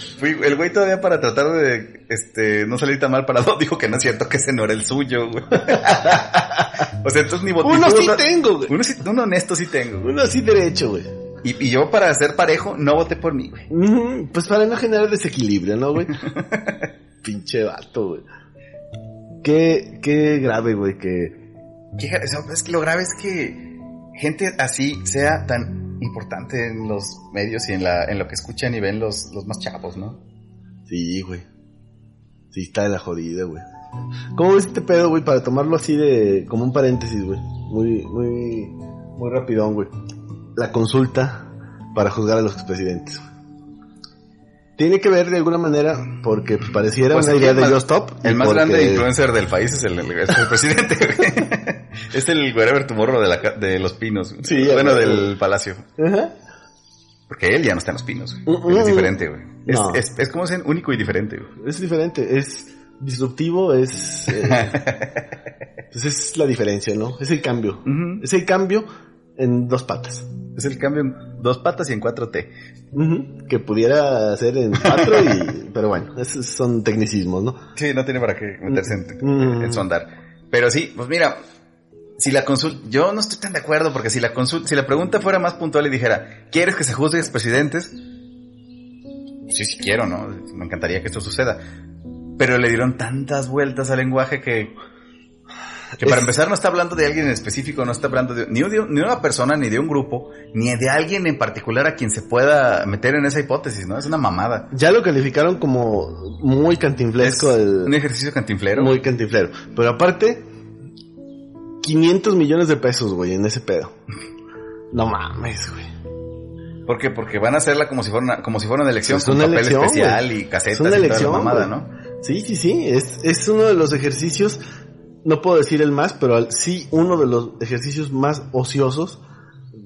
el güey todavía para tratar de este no salir tan mal parado dijo que no es cierto que ese no era el suyo, güey. o sea, entonces ni votó. Uno sí tengo, güey. Uno, sí, uno honesto sí tengo, güey. Uno así derecho, güey. Y, y yo para ser parejo no voté por mí, güey. Pues para no generar desequilibrio, ¿no, güey? Pinche vato, güey. Qué, qué grave, güey, que... Es que lo grave es que gente así sea tan importante en los medios y en la en lo que escuchan y ven los, los más chavos, ¿no? Sí, güey. Sí, está de la jodida, güey. ¿Cómo ves este pedo, güey, para tomarlo así de... como un paréntesis, güey? Muy, muy, muy rapidón, güey. La consulta para juzgar a los expresidentes, güey. Tiene que ver de alguna manera porque pues, pareciera Pues una idea de Yo Stop. El más porque- grande influencer del país es el, el- es el presidente. Es el wherever tomorrow de, la, de los pinos. Sí, bueno, del palacio. Ajá. Porque él ya no está en los pinos. Mm, Él es mm. diferente, güey. Es, No. es, es como ser único y diferente, güey. Es diferente, es disruptivo, es... eh, pues es la diferencia, ¿no? Es el cambio. Es el cambio en dos patas. Es el cambio en dos patas y en cuatro T. Que pudiera ser en cuatro y... Pero bueno, esos son tecnicismos, ¿no? Sí, no tiene para qué meterse en, Mm. en su andar. Pero sí, pues mira, si la consulta, yo no estoy tan de acuerdo porque si la consulta, si la pregunta fuera más puntual y dijera, ¿quieres que se juzgue a expresidentes? Sí, sí quiero, ¿no? Me encantaría que esto suceda. Pero le dieron tantas vueltas al lenguaje que, que para Es- empezar no está hablando de alguien en específico, no está hablando de, ni, de, ni de una persona, ni de un grupo, ni de alguien en particular a quien se pueda meter en esa hipótesis, ¿no? Es una mamada. Ya lo calificaron como muy cantinflesco. Es el- un ejercicio cantinflero. Muy cantinflero. Pero aparte, 500 millones de pesos, güey, en ese pedo. No mames, güey. ¿Por qué? Porque van a hacerla como si fuera una, como si fuera una elección Es con una papel elección, especial y casetas Es una y toda elección, la mamada. ¿no? Sí, sí, sí. Es, es uno de los ejercicios, no puedo decir el más, pero al- sí uno de los ejercicios más ociosos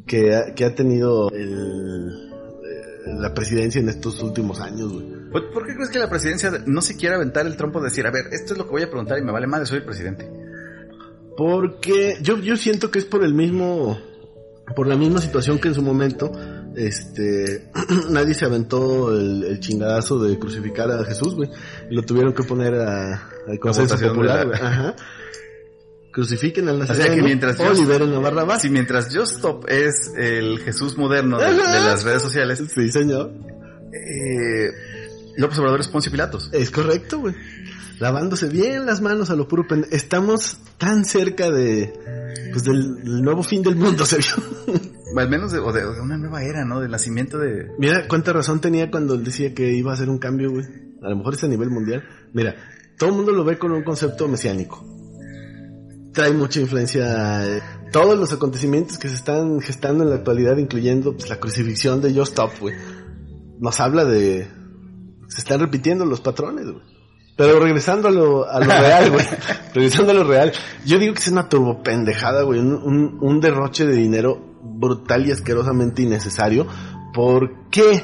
que ha, que ha tenido el, eh, la presidencia en estos últimos años, güey. ¿Por, qué crees que la presidencia no se quiere aventar el trompo de decir, a ver, esto es lo que voy a preguntar y me vale madre, soy el presidente? Porque yo, yo siento que es por el mismo, por la misma situación que en su momento, este, nadie se aventó el, el chingadazo de crucificar a Jesús, güey. Y lo tuvieron que poner a, al consenso popular, güey. Ajá. Crucifiquen al sea, nazareno que mientras o Dios- liberen a Barrabás. Si mientras Just Stop es el Jesús moderno de, de las redes sociales, Sí, señor. eh, López Obrador es Poncio Pilatos. Es correcto, güey. lavándose bien las manos a lo puro Estamos tan cerca de, pues del, nuevo fin del mundo, Sergio. Al menos de, o de, de una nueva era, ¿no? Del nacimiento de... Mira cuánta razón tenía cuando él decía que iba a hacer un cambio, güey. A lo mejor es a nivel mundial. Mira, todo el mundo lo ve con un concepto mesiánico. Trae mucha influencia. eh, todos los acontecimientos que se están gestando en la actualidad, incluyendo pues, la crucifixión de Just Stop, güey. Nos habla de... Se están repitiendo los patrones, güey. Pero regresando a lo, a lo real, güey. regresando a lo real. Yo digo que es una turbopendejada, güey. Un, un, un derroche de dinero brutal y asquerosamente innecesario. ¿Por qué?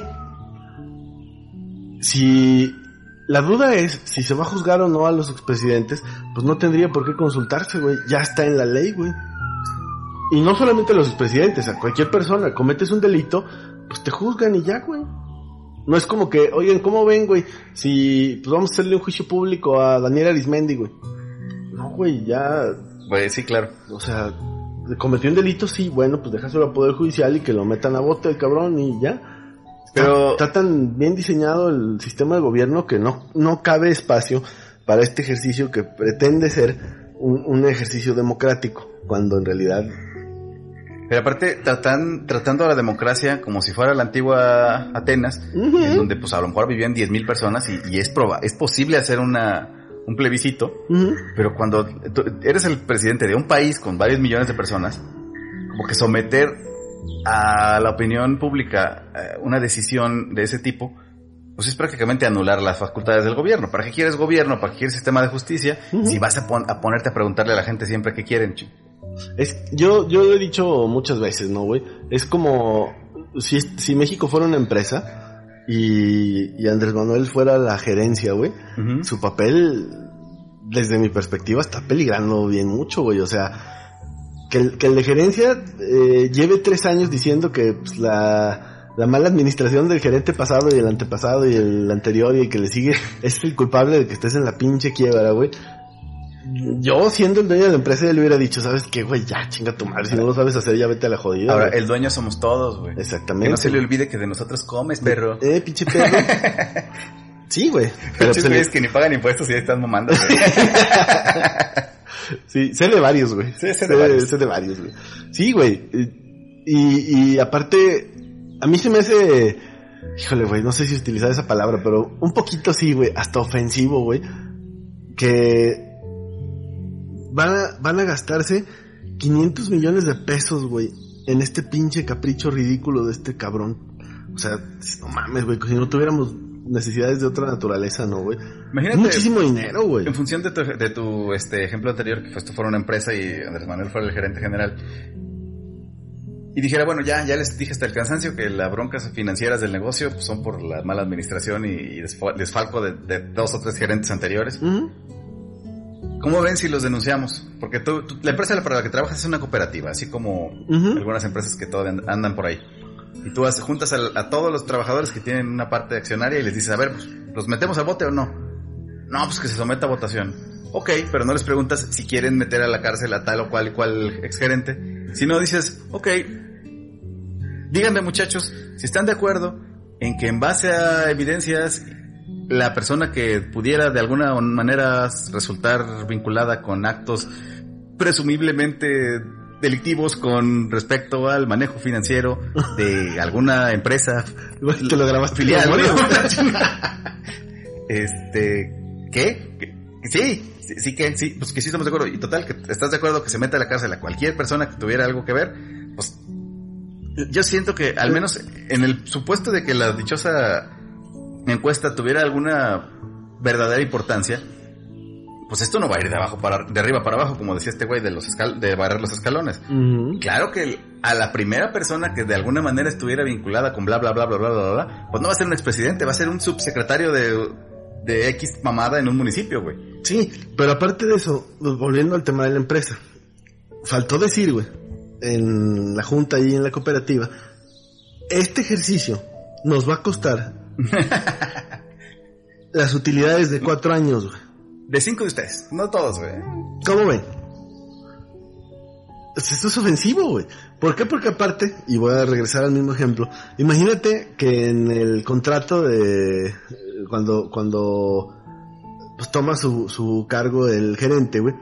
Si la duda es si se va a juzgar o no a los expresidentes, pues no tendría por qué consultarse, güey. Ya está en la ley, güey. Y no solamente a los expresidentes, a cualquier persona. Cometes un delito, pues te juzgan y ya, güey. No es como que, oigan, ¿cómo ven, güey? Si, pues vamos a hacerle un juicio público a Daniel Arismendi, güey. No, güey, ya, Pues sí, claro. o sea, cometió un delito, sí, bueno, pues déjaselo al Poder Judicial y que lo metan a bote el cabrón y ya. Pero- Está, está tan bien diseñado el sistema de gobierno que no, no cabe espacio para este ejercicio que pretende ser un, un ejercicio democrático, cuando en realidad... Pero aparte, tratan, tratando a la democracia como si fuera la antigua Atenas, en donde pues a lo mejor vivían 10.000 personas y, y es, proba es posible hacer una, un plebiscito, pero cuando eres el presidente de un país con varios millones de personas, como que someter a la opinión pública eh, una decisión de ese tipo, pues es prácticamente anular las facultades del gobierno. ¿Para qué quieres gobierno? ¿Para qué quieres sistema de justicia? Si vas a, pon- a ponerte a preguntarle a la gente siempre qué quieren. Es, yo, yo lo he dicho muchas veces, ¿no, güey? Es como si, si México fuera una empresa y, y Andrés Manuel fuera la gerencia, güey. Su papel, desde mi perspectiva, está peligrando bien mucho, güey. O sea, que el, que el de gerencia eh, lleve tres años diciendo que pues, la, la mala administración del gerente pasado y el antepasado y el anterior y el que le sigue es el culpable de que estés en la pinche quiebra, güey. Yo, siendo el dueño de la empresa, ya le hubiera dicho, ¿sabes qué, güey? Ya, chinga tu madre. Si no lo sabes hacer, ya vete a la jodida. Ahora, güey". el dueño somos todos, güey. Exactamente. Que no se le olvide que de nosotros comes, perro. Eh, pinche perro. sí, güey. Pero se le- que ni pagan impuestos y ahí están mamando. güey. Sí, sé de varios, güey. Sí, sé de varios. sé de varios, güey. Sí, güey. Y, y aparte, a mí se me hace, híjole, güey, no sé si utilizar esa palabra, pero un poquito sí, güey, hasta ofensivo, güey, que van a, van a gastarse 500 millones de pesos, güey, en este pinche capricho ridículo de este cabrón. O sea, no mames, güey, si no tuviéramos necesidades de otra naturaleza, ¿no, güey? Imagínate, Muchísimo dinero, güey. en función de tu, de tu este, ejemplo anterior, que esto fuera una empresa y Andrés Manuel fuera el gerente general, y dijera, bueno, ya, ya les dije hasta el cansancio que las broncas financieras del negocio pues, son por la mala administración y, y desfa- desfalco de, de dos o tres gerentes anteriores. ¿Cómo ven si los denunciamos? Porque tú, tú- la empresa para la que trabajas es una cooperativa, así como algunas empresas que todavía andan por ahí. Y tú juntas a, todos los trabajadores que tienen una parte accionaria y les dices, a ver, pues, ¿los metemos a bote o no? No, pues que se someta a votación. Ok, pero no les preguntas si quieren meter a la cárcel a tal o cual y cual exgerente. Si no dices, ok, díganme muchachos, si están de acuerdo en que en base a evidencias la persona que pudiera de alguna manera resultar vinculada con actos presumiblemente delictivos con respecto al manejo financiero de alguna empresa Te lo grabaste. filial. este, ¿qué? ¿Qué? Sí, sí, sí que sí, pues que sí estamos de acuerdo. Y total, que estás de acuerdo que se meta a la cárcel a cualquier persona que tuviera algo que ver, pues yo siento que al menos en el supuesto de que la dichosa encuesta tuviera alguna verdadera importancia, pues esto no va a ir de abajo para de arriba para abajo, como decía este güey de los escal de barrer los escalones. Claro que a la primera persona que de alguna manera estuviera vinculada con bla bla bla bla bla bla bla, pues no va a ser un expresidente, va a ser un subsecretario de, de X mamada en un municipio, güey. Sí, pero aparte de eso, pues, volviendo al tema de la empresa, faltó decir, güey, en la junta y en la cooperativa, este ejercicio nos va a costar las utilidades de cuatro años, güey. De cinco de ustedes, no todos, güey. ¿Cómo ven? Esto es ofensivo, güey. ¿Por qué? Porque aparte, y voy a regresar al mismo ejemplo, imagínate que en el contrato de cuando cuando pues toma su, su cargo el gerente, güey,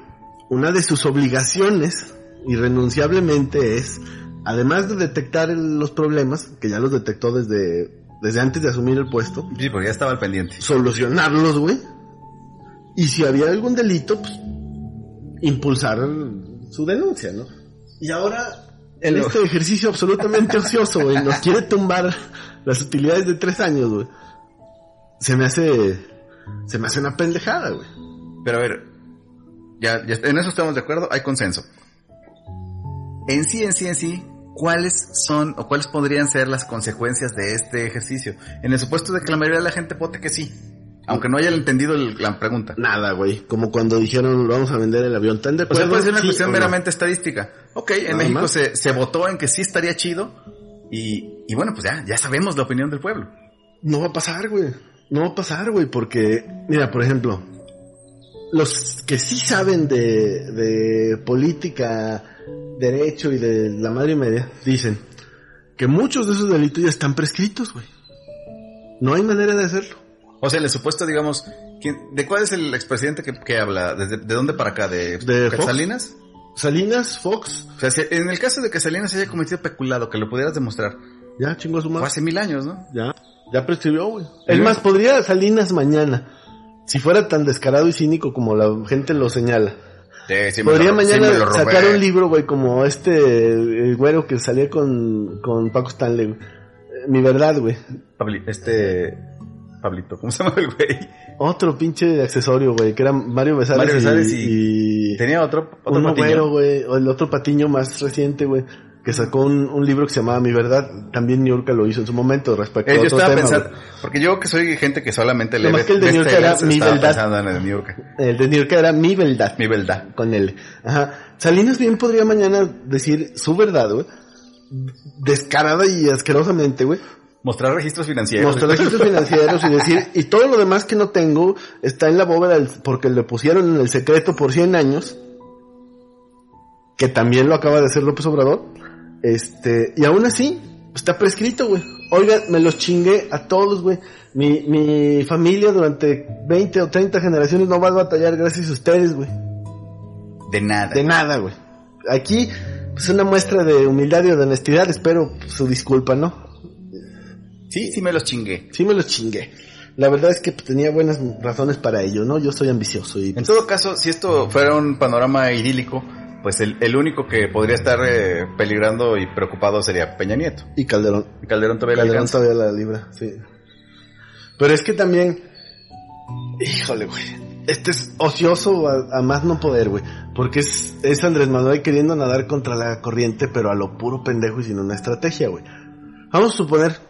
una de sus obligaciones, irrenunciablemente, es, además de detectar el- los problemas, que ya los detectó desde, desde antes de asumir el puesto, Sí, porque ya estaba al pendiente. solucionarlos, güey. Y si había algún delito, pues impulsar su denuncia, ¿no? Y ahora, en este ejercicio absolutamente ocioso, güey, nos quiere tumbar las utilidades de tres años, güey. Se me hace, se me hace una pendejada, güey. Pero a ver, ya, ya en eso estamos de acuerdo, hay consenso. En sí, en sí, en sí, ¿cuáles son o cuáles podrían ser las consecuencias de este ejercicio? En el supuesto de que la mayoría de la gente vote que sí, aunque no haya entendido el- la pregunta. Nada, güey. Como cuando dijeron, vamos a vender el avión tan de O acuerdo. sea, puede ser una sí cuestión o no? meramente estadística. Ok, en Nada México más. se, se votó en que sí estaría chido y, y bueno, pues ya, ya sabemos la opinión del pueblo. No va a pasar, güey. No va a pasar, güey, porque, mira, por ejemplo, los que sí saben de, de política, derecho y de la madre y media, dicen que muchos de esos delitos ya están prescritos, güey. No hay manera de hacerlo. O sea, el supuesto, digamos, ¿quién- ¿de cuál es el expresidente que, que habla? ¿Desde, ¿De dónde para acá? ¿De, De Fox. Salinas? Salinas, Fox, O sea, si en el caso de que Salinas haya cometido peculado, que lo pudieras demostrar, ya chingó a su fue madre. hace mil años, ¿no? Ya, ya prescribió, güey. Es más, podría Salinas mañana, si fuera tan descarado y cínico como la gente lo señala. Sí, sí Podría lo- mañana sacar un libro, güey, como este el güero que salía con, con Paco Stanley, güey. Mi verdad, güey. Este... Pablito, ¿cómo se llama el güey? Otro pinche accesorio, güey, que era Mario Besares, Mario Besares y, y Tenía otro, otro patiño. güero, güey, o el otro patiño más reciente, güey, que sacó un, un libro que se llamaba Mi verdad. También Niurka lo hizo en su momento respecto Eh, a yo otro estaba tema, pensando, güey. porque yo que soy gente que solamente lee Nomás que el de York era mi verdad. en el. El de Niurka era Mi verdad. Mi verdad. con él. Ajá. Salinas bien podría mañana decir su verdad, güey. Descarada y asquerosamente, güey. Mostrar registros financieros. Mostrar registros financieros y decir, y todo lo demás que no tengo está en la bóveda porque le pusieron en el secreto por 100 años. Que también lo acaba de hacer López Obrador. Este, y aún así, está prescrito, güey. Oiga, me los chingué a todos, güey. Mi, mi familia durante 20 o 30 generaciones no va a batallar gracias a ustedes, güey. De nada. De nada, güey. Aquí, pues una muestra de humildad y de honestidad, espero su disculpa, ¿no? Sí, sí me los chingué. Sí me los chingué. La verdad es que tenía buenas razones para ello, ¿no? Yo soy ambicioso y En pues, todo caso, si esto fuera un panorama idílico, pues el, el único que podría estar eh, peligrando y preocupado sería Peña Nieto. y Calderón. Y Calderón todavía le Calderón todavía la libra, sí. Pero es que también, híjole, güey. Este es ocioso a, a más no poder, güey. Porque es, es Andrés Manuel queriendo nadar contra la corriente, pero a lo puro pendejo y sin una estrategia, güey. Vamos a suponer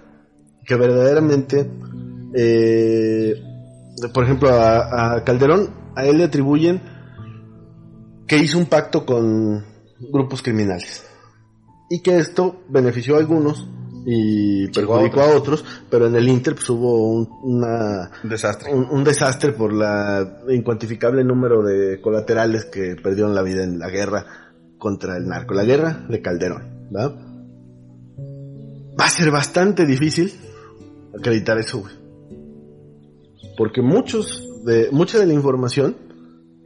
que verdaderamente, eh, por ejemplo, a, a Calderón, a él le atribuyen que hizo un pacto con grupos criminales. Y que esto benefició a algunos y perjudicó a otros, pero en el Inter pues, hubo un, una, Un desastre. un, un desastre por la incuantificable número de colaterales que perdieron la vida en la guerra contra el narco, la guerra de Calderón, ¿verdad? Va a ser bastante difícil acreditar eso, güey. Porque muchos de, mucha de la información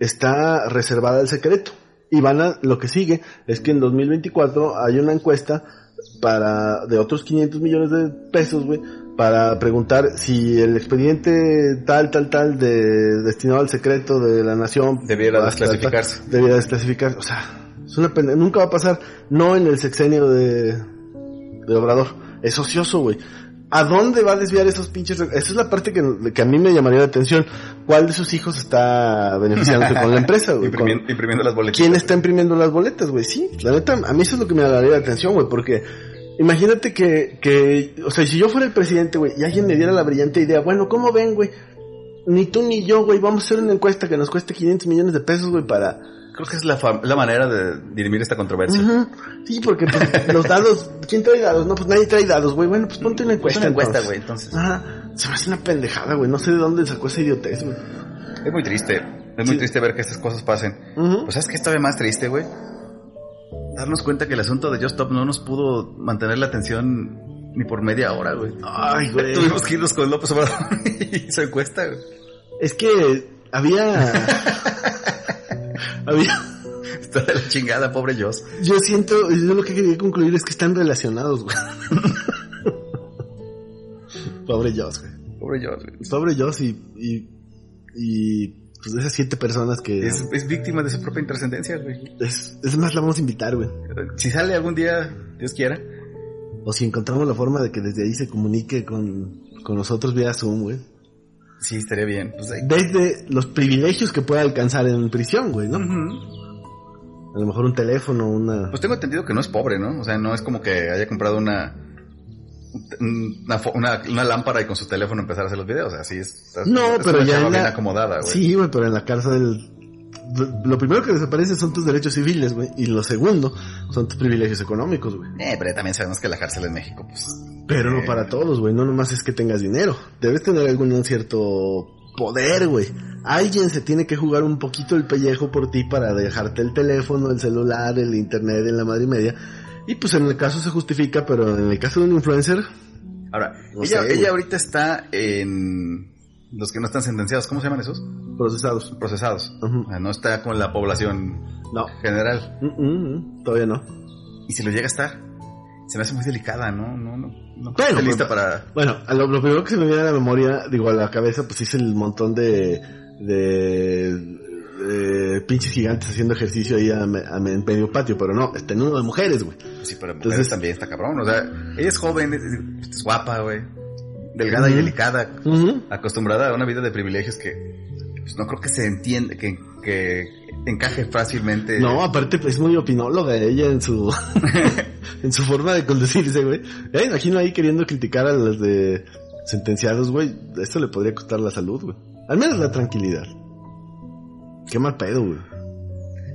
está reservada al secreto. Y van a, lo que sigue es que en 2024 hay una encuesta para, de otros 500 millones de pesos, güey, para preguntar si el expediente tal, tal, tal, de, destinado al secreto de la nación Debiera desclasificarse. tal, Debiera desclasificarse. O sea, es una pende- nunca va a pasar, no en el sexenio de, de Obrador. Es ocioso, güey. ¿A dónde va a desviar esos pinches? Esa es la parte que, que a mí me llamaría la atención. ¿Cuál de sus hijos está beneficiándose con la empresa, güey? Imprimiendo, imprimiendo las boletas. ¿Quién está imprimiendo las boletas, güey? Sí, la neta, a mí eso es lo que me daría la atención, güey, porque imagínate que, que, o sea, si yo fuera el presidente, güey, y alguien me diera la brillante idea, bueno, ¿cómo ven, güey? Ni tú ni yo, güey, vamos a hacer una encuesta que nos cueste 500 millones de pesos, güey, para... Creo que es la, la manera de dirimir esta controversia. Sí, porque pues, los dados, ¿quién trae dados? No, pues nadie trae dados, güey, bueno, pues ponte una Es encuesta. una encuesta, güey, entonces. Ajá, se me hace una pendejada, güey, no sé de dónde sacó esa idiotez, güey. Es muy triste. Es muy Sí. triste ver que estas cosas pasen. Pues sabes que es todavía más triste, güey. Darnos cuenta que el asunto de Just Stop no nos pudo mantener la atención ni por media hora, güey. Ay, güey. Tuvimos que irnos con López Obrador y su encuesta, güey. Es que había... había... Está de la chingada, pobre Joss. Yo siento, yo lo que quería concluir es que están relacionados, güey. pobre Joss, güey. Pobre Joss, güey. Pobre Joss y, y, y pues esas siete personas que... Es, es víctima de su propia intrascendencia, güey. Es, es más, la vamos a invitar, güey. Si sale algún día, Dios quiera. O si encontramos la forma de que desde ahí se comunique con, con nosotros vía Zoom, güey. Sí, estaría bien. Pues, Desde los privilegios que pueda alcanzar en prisión, güey, ¿no? A lo mejor un teléfono, una... Pues tengo entendido que no es pobre, ¿no? O sea, no es como que haya comprado una una, fo- una, una lámpara y con su teléfono empezar a hacer los videos. Así es. está- No, es pero una ya en bien la- acomodada, güey. Sí, güey, pero en la cárcel... Lo primero que desaparece son tus derechos civiles, güey. Y lo segundo son tus privilegios económicos, güey. Eh, pero también sabemos que la cárcel en México, pues... Pero no eh, para todos, güey. No nomás es que tengas dinero. Debes tener algún cierto poder, güey. Alguien se tiene que jugar un poquito el pellejo por ti para dejarte el teléfono, el celular, el internet, en la madre y media. Y pues en el caso se justifica, pero en el caso de un influencer, Ahora, No ella, sé, ella ahorita está en... Los que no están sentenciados, ¿cómo se llaman esos? procesados. Procesados. Ujú. O sea, no está con la población No. general. Mm, todavía no. Y si lo llega a estar, se me hace muy delicada, ¿no? No, no. no Bueno, estoy lista pues, para... Bueno, a lo, lo primero que se me viene a la memoria, digo, a la cabeza, pues es el montón de, de, de pinches gigantes haciendo ejercicio ahí a, en medio patio, pero no, está en uno de mujeres, güey. Sí, pero mujeres Entonces- también está cabrón. O sea, ella es joven, es, es guapa, güey. Delgada y delicada. Acostumbrada a una vida de privilegios que pues, no creo que se entiende, que, que encaje fácilmente. No, aparte pues, es muy opinóloga ella en su en su forma de conducirse, güey. Ya imagino ahí queriendo criticar a los de sentenciados, güey. Esto le podría costar la salud, güey. Al menos la tranquilidad. Qué mal pedo, güey.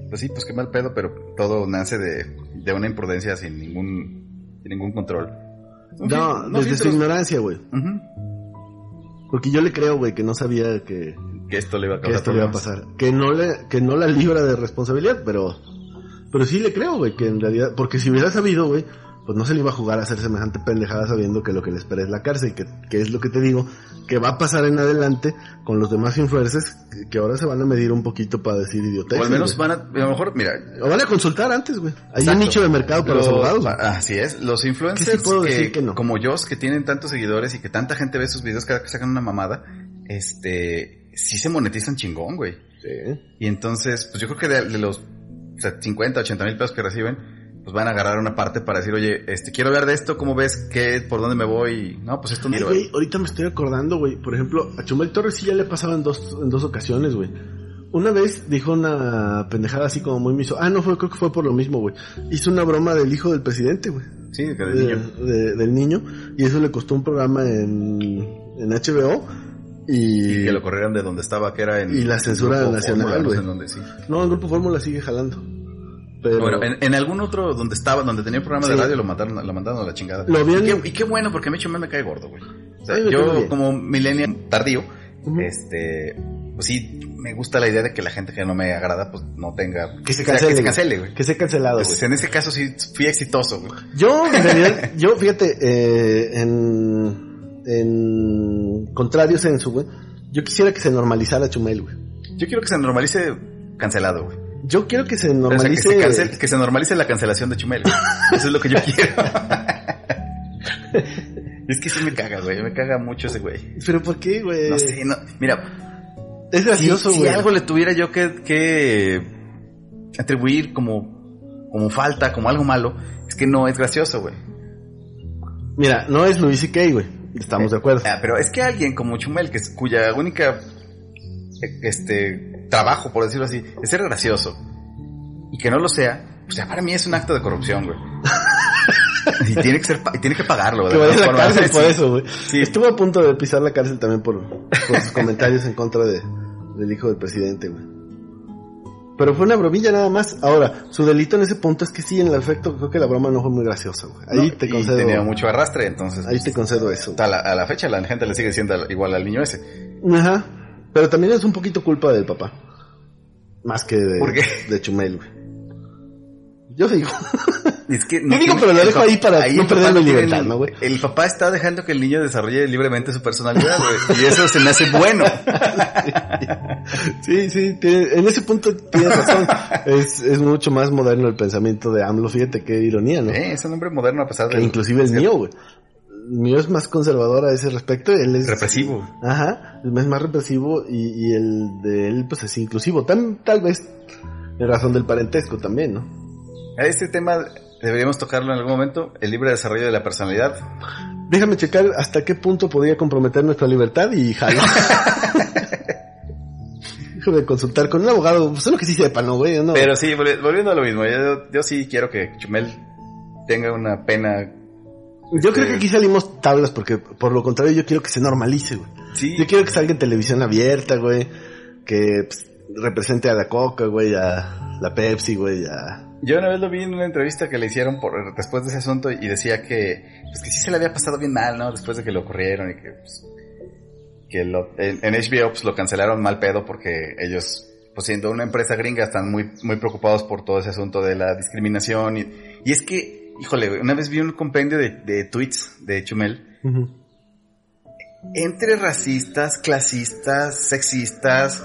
Pues sí, pues qué mal pedo, pero todo nace de, de una imprudencia sin ningún, sin ningún control. No, desde su ignorancia, güey. Porque yo le creo, güey, que no sabía que, Que esto le iba a que esto le iba a pasar. Que no le, que no la libra de responsabilidad, pero, pero sí le creo, güey, que en realidad, porque si hubiera sabido, güey, pues no se le iba a jugar a hacer semejante pendejada sabiendo que lo que le espera es la cárcel, que, que es lo que te digo, que va a pasar en adelante con los demás influencers, que, ahora se van a medir un poquito para decir idioteces. O al menos van a, a lo mejor, mira. O van a consultar antes, güey. Hay Exacto. un nicho de mercado para los Los- abogados. güey. Así es, los ¿Qué influencers sí que, decir que no? como yo, que tienen tantos seguidores y que tanta gente ve sus videos cada que sacan una mamada, este, sí se monetizan chingón, güey. Sí. Y entonces, pues yo creo que de, de los o sea, 50, 80 mil pesos que reciben, pues van a agarrar una parte para decir, oye, este, quiero ver de esto, ¿cómo ves? ¿Qué? ¿Por dónde me voy? No, pues esto no. güey, ahorita me estoy acordando, güey. Por ejemplo, a Chumel Torres sí ya le pasaba en dos, en dos ocasiones, güey. Una vez dijo una pendejada así como muy miso. Ah, no fue, creo que fue por lo mismo, güey. Hizo una broma del hijo del presidente, güey. Sí, que de De- niño. de- del niño. Y eso le costó un programa en, en HBO. Y, Y que lo corrieran de donde estaba, que era en... y la censura nacional, Fórmula, no sí. no, el Grupo Fórmula sigue jalando. Pero Bueno, en, en algún otro donde estaba, donde tenía un programa de Sí. radio, lo mandaron, lo mandaron a la chingada. Lo habían- y, qué, y qué bueno, porque a mí me cae gordo, güey. O sea, yo bien. como millennial tardío, este, pues sí, me gusta la idea de que la gente que no me agrada, pues no tenga... que se o sea, cancele. que se cancele, güey. Que se cancelado, Pues, en ese caso sí fui exitoso, güey. Yo, en realidad, yo, fíjate, eh, en, en contrario censo, güey, yo quisiera que se normalizara Chumel, güey. Yo quiero que se normalice cancelado, güey. Yo quiero que se O sea, que normalice... se, cancel- que se normalice la cancelación de Chumel. Eso es lo que yo quiero. es que sí me caga, güey. Me caga mucho ese güey. Pero ¿por qué, güey? No sé, no. Mira, Es si, gracioso, si güey. algo le tuviera yo que, que atribuir como, como falta, como algo malo, es que no es gracioso, güey. Mira, no es Luis C.K., güey. Estamos de acuerdo. Ah, pero es que alguien como Chumel, que es, cuya única este trabajo, por decirlo así, es ser gracioso, y que no lo sea, pues ya para mí es un acto de corrupción, güey. y tiene que ser, y tiene que pagarlo, güey. Que vaya a la cárcel por eso, güey. Sí. Estuvo a punto de pisar la cárcel también por, por sus comentarios en contra de, del hijo del presidente, güey. Pero fue una bromilla nada más. Ahora, su delito en ese punto es que sí, en el efecto, creo que la broma no fue muy graciosa, güey. Ahí No, te y concedo. tenía mucho arrastre, entonces. Ahí te concedo eso. A la, a la fecha la gente le sigue diciendo igual al niño ese. Ajá. Pero también es un poquito culpa del papá. Más que de, ¿Por qué? de Chumel, güey. Yo digo. Es que Yo digo, pero lo dejo ahí para no perder la libertad, el- ¿no, güey? El papá está dejando que el niño desarrolle libremente su personalidad, güey. Y eso se me hace bueno. sí, sí, en ese punto tienes razón. es, es mucho más moderno el pensamiento de AMLO, fíjate qué ironía, ¿no? Eh, es un hombre moderno a pesar Que de... inclusive el mío, güey. Mío es más conservador a ese respecto, él es... Represivo. Ajá, es más represivo y, y el de él pues es inclusivo. Tal, tal vez en razón del parentesco también, ¿no? A este tema deberíamos tocarlo en algún momento, el libre desarrollo de la personalidad. Déjame checar hasta qué punto podría comprometer nuestra libertad y jalo. Déjame consultar con un abogado, pues solo que sí sepa, ¿no, güey? No. Pero sí, volvi- volviendo a lo mismo, yo, yo sí quiero que Chumel tenga una pena. yo creo este- que aquí salimos tablas porque por lo contrario yo quiero que se normalice, güey. Sí, Yo quiero que salga en televisión abierta, güey. Que pues, represente a la Coca, güey, a la Pepsi, güey, a... yo una vez lo vi en una entrevista que le hicieron por después de ese asunto y decía que, pues que sí se le había pasado bien mal, ¿no? Después de que lo corrieron y que, pues, que lo, en, en HBO pues, lo cancelaron mal pedo porque ellos, pues siendo una empresa gringa, están muy, muy preocupados por todo ese asunto de la discriminación y, y es que, híjole, güey, una vez vi un compendio de, de tweets de Chumel entre racistas, clasistas, sexistas,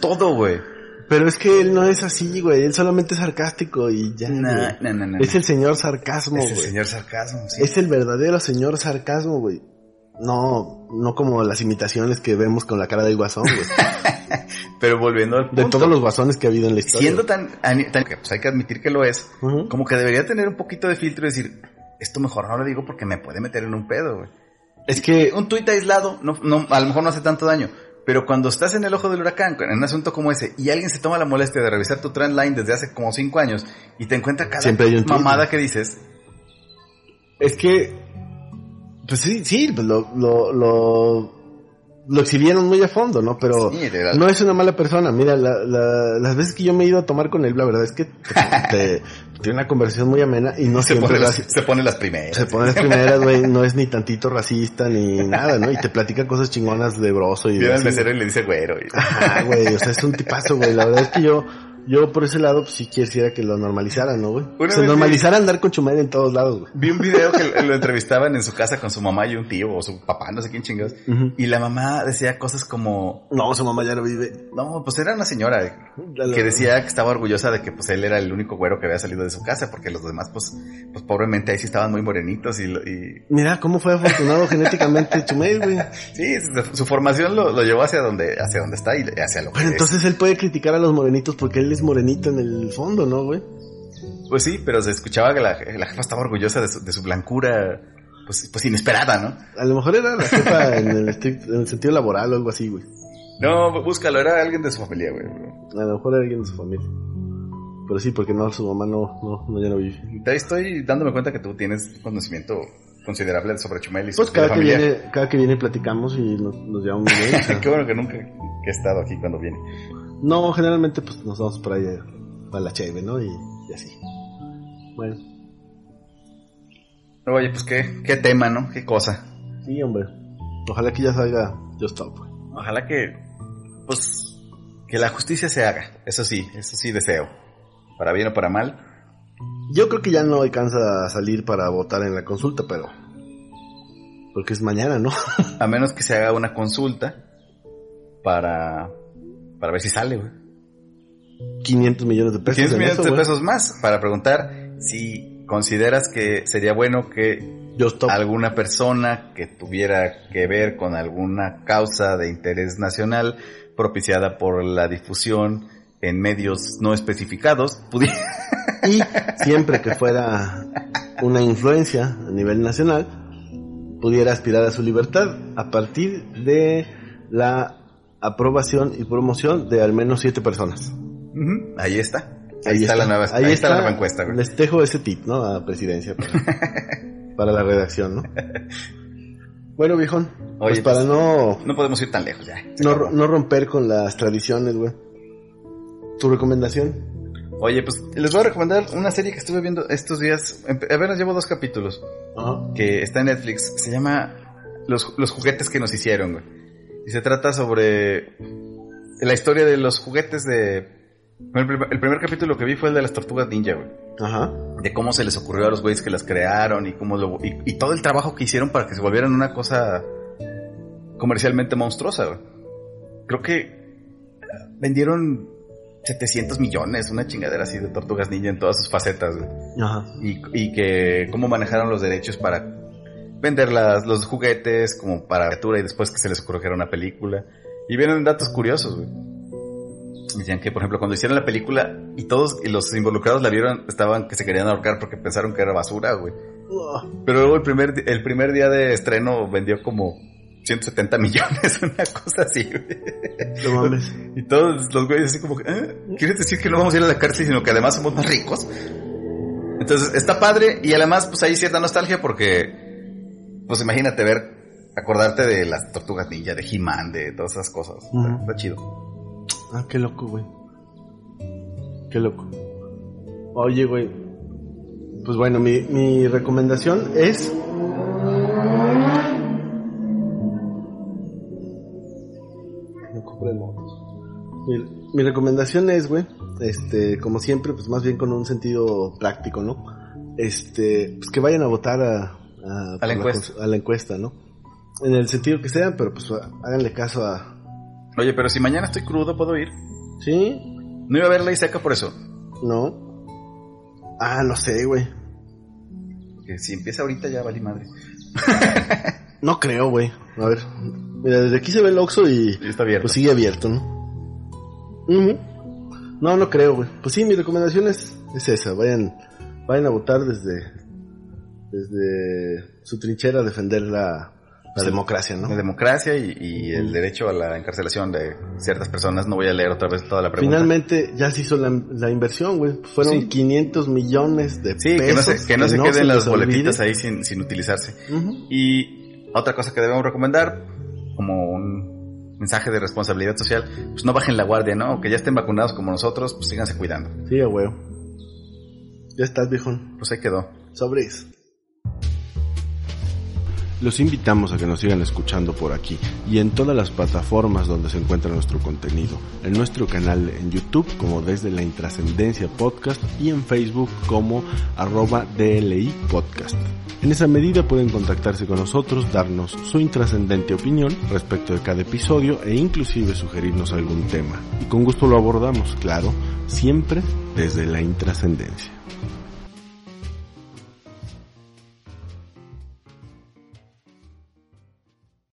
todo, güey. Pero es que él no es así, güey. Él solamente es sarcástico y ya. No, güey. no, no, no. Es el señor sarcasmo, Es el güey. señor sarcasmo, sí. Es el verdadero señor sarcasmo, güey. No, no como las imitaciones que vemos con la cara del guasón, güey. Pero volviendo al punto. De todos los guasones que ha habido en la historia. Siendo tan, tan- que pues hay que admitir que lo es, como que debería tener un poquito de filtro y decir, esto mejor no lo digo porque me puede meter en un pedo, güey. Es que Un tuit aislado, no, no, a lo mejor no hace tanto daño, pero cuando estás en el ojo del huracán, en un asunto como ese, y alguien se toma la molestia de revisar tu trendline desde hace como cinco años, y te encuentra cada Siempre hay un tuit, mamada que dices, Es que, pues sí, sí, pues lo, lo, lo, lo exhibieron muy a fondo, ¿no? Pero Sí, no es una mala persona. Mira, la, la- las veces que yo me he ido a tomar con él, la verdad es que te- tiene una conversación muy amena y no se, siempre pone las, se pone las primeras. Se pone las primeras, güey, no es ni tantito racista ni nada, ¿no? Y te platica cosas chingonas de broso y Viene al mesero y le dice güero. y- Ajá, güey, o sea, es un tipazo, güey. La verdad es que yo, yo por ese lado, pues sí quisiera que lo normalizaran, ¿no, güey? Se normalizara andar con Chumel en todos lados, güey. Vi un video que lo entrevistaban en su casa con su mamá y un tío o su papá, no sé quién chingados. Y la mamá decía cosas como, No, su mamá ya no vive. no, pues era una señora que decía que estaba orgullosa de que pues él era el único güero que había salido de su casa porque los demás pues, pues pobremente ahí sí estaban muy morenitos y, y Mira cómo fue afortunado genéticamente Chumel, güey. sí, su, formación lo, lo llevó hacia donde, hacia donde está y hacia lo que Bueno, es. entonces él puede criticar a los morenitos porque él es morenito en el fondo, ¿no, güey? Pues sí, pero se escuchaba que la, la jefa estaba orgullosa de su, de su blancura, pues, pues inesperada, ¿no? A lo mejor era la jefa en el, en el sentido laboral o algo así, güey. No, búscalo, era alguien de su familia, güey. A lo mejor era alguien de su familia. Pero sí, porque no, su mamá no, no, no ya no vive. Te estoy dándome cuenta que tú tienes conocimiento considerable sobre Chumel y su Pues cada que viene, cada que viene platicamos y nos, nos llevamos bien. Qué bueno que nunca he estado aquí cuando viene. No, generalmente pues nos vamos por ahí a, a la cheve, ¿no? Y, y así. Bueno, Oye, pues qué, qué tema, ¿no? Qué cosa. sí, hombre. Ojalá que ya salga Just Stop. Ojalá que, pues, que la justicia se haga. Eso sí, eso sí deseo. Para bien o para mal. Yo creo que ya no alcanza a salir para votar en la consulta, pero... Porque es mañana, ¿no? A menos que se haga una consulta para, para ver si sale, güey. 500 millones de pesos. 500 en millones eso, de pesos más para preguntar si consideras que sería bueno que Stop. alguna persona que tuviera que ver con alguna causa de interés nacional propiciada por la difusión en medios no especificados pudiera Y siempre que fuera una influencia a nivel nacional, pudiera aspirar a su libertad a partir de la aprobación y promoción de al menos siete personas. Ahí está ahí, está, la nueva ahí ahí está la nueva encuesta güey. Les dejo ese tip, ¿no? A presidencia para, para la redacción, ¿no? Bueno, viejón, pues Oye, para pues, no, no podemos ir tan lejos ya no, no romper con las tradiciones, güey. ¿Tu recomendación? oye pues les voy a recomendar una serie que estuve viendo estos días apenas llevo dos capítulos que está en Netflix. Se llama Los, los juguetes que nos hicieron, güey. Y se trata sobre la historia de los juguetes de... El primer, el primer capítulo que vi fue el de las tortugas ninja, güey. Ajá. De cómo se les ocurrió a los güeyes que las crearon y cómo lo... Y, y todo el trabajo que hicieron para que se volvieran una cosa comercialmente monstruosa, güey. Creo que vendieron 700 millones, una chingadera así de tortugas ninja en todas sus facetas. güey. Ajá. Y, y que cómo manejaron los derechos para vender las, los juguetes como para criatura y después que se les ocurrió que era una película. Y vienen datos curiosos, güey. Decían que, por ejemplo, cuando hicieron la película y todos y los involucrados la vieron, estaban que se querían ahorcar porque pensaron que era basura, güey. Pero luego el primer, el primer día de estreno vendió como 170 millones, una cosa así, güey. No mames. Y todos los güeyes así como ¿eh? ¿quieres decir que no vamos a ir a la cárcel, sino que además somos más ricos? Entonces, está padre y además, pues hay cierta nostalgia porque, pues imagínate ver, acordarte de las tortugas ninja, de He-Man, de todas esas cosas. Está- chido. Ah, qué loco, güey. Qué loco. Oye, güey. Pues bueno, mi, mi recomendación es... No compren. Mi, mi recomendación es, güey, este, como siempre, pues más bien con un sentido práctico, ¿no? Este, pues que vayan a votar a, a, por encuesta. a la encuesta, ¿no? En el sentido que sea, pero pues háganle caso a... Oye, pero si mañana estoy crudo, ¿puedo ir? ¿Sí? No iba a ver ley seca por eso. ¿No? Ah, no sé, güey. Porque si empieza ahorita ya vale madre. No creo, güey. A ver. Mira, desde aquí se ve el Oxxo y Y está abierto. pues sigue abierto, ¿no? No, no creo, güey. Pues sí, mi recomendación es, es esa. Vayan, vayan a votar desde, desde su trinchera defender la, democracia, ¿no? La democracia y, y el derecho a la encarcelación de ciertas personas. No voy a leer otra vez toda la pregunta. Finalmente ya se hizo la, la inversión, güey. Fueron Sí. 500 millones de Sí, que no pesos. se, que no se queden las boletitas olvide. ahí sin, sin utilizarse. Y otra cosa que debemos recomendar, como un mensaje de responsabilidad social, pues no bajen la guardia, ¿no? Aunque ya estén vacunados como nosotros, pues síganse cuidando. Sí, huevo. Ya estás, viejón. Pues ahí quedó. Sobres. Los invitamos a que nos sigan escuchando por aquí y en todas las plataformas donde se encuentra nuestro contenido, en nuestro canal en YouTube como desde la intrascendencia podcast y en Facebook como arroba DLI podcast. En esa medida pueden contactarse con nosotros, darnos su intrascendente opinión respecto de cada episodio e inclusive sugerirnos algún tema. Y con gusto lo abordamos, claro, siempre desde la intrascendencia.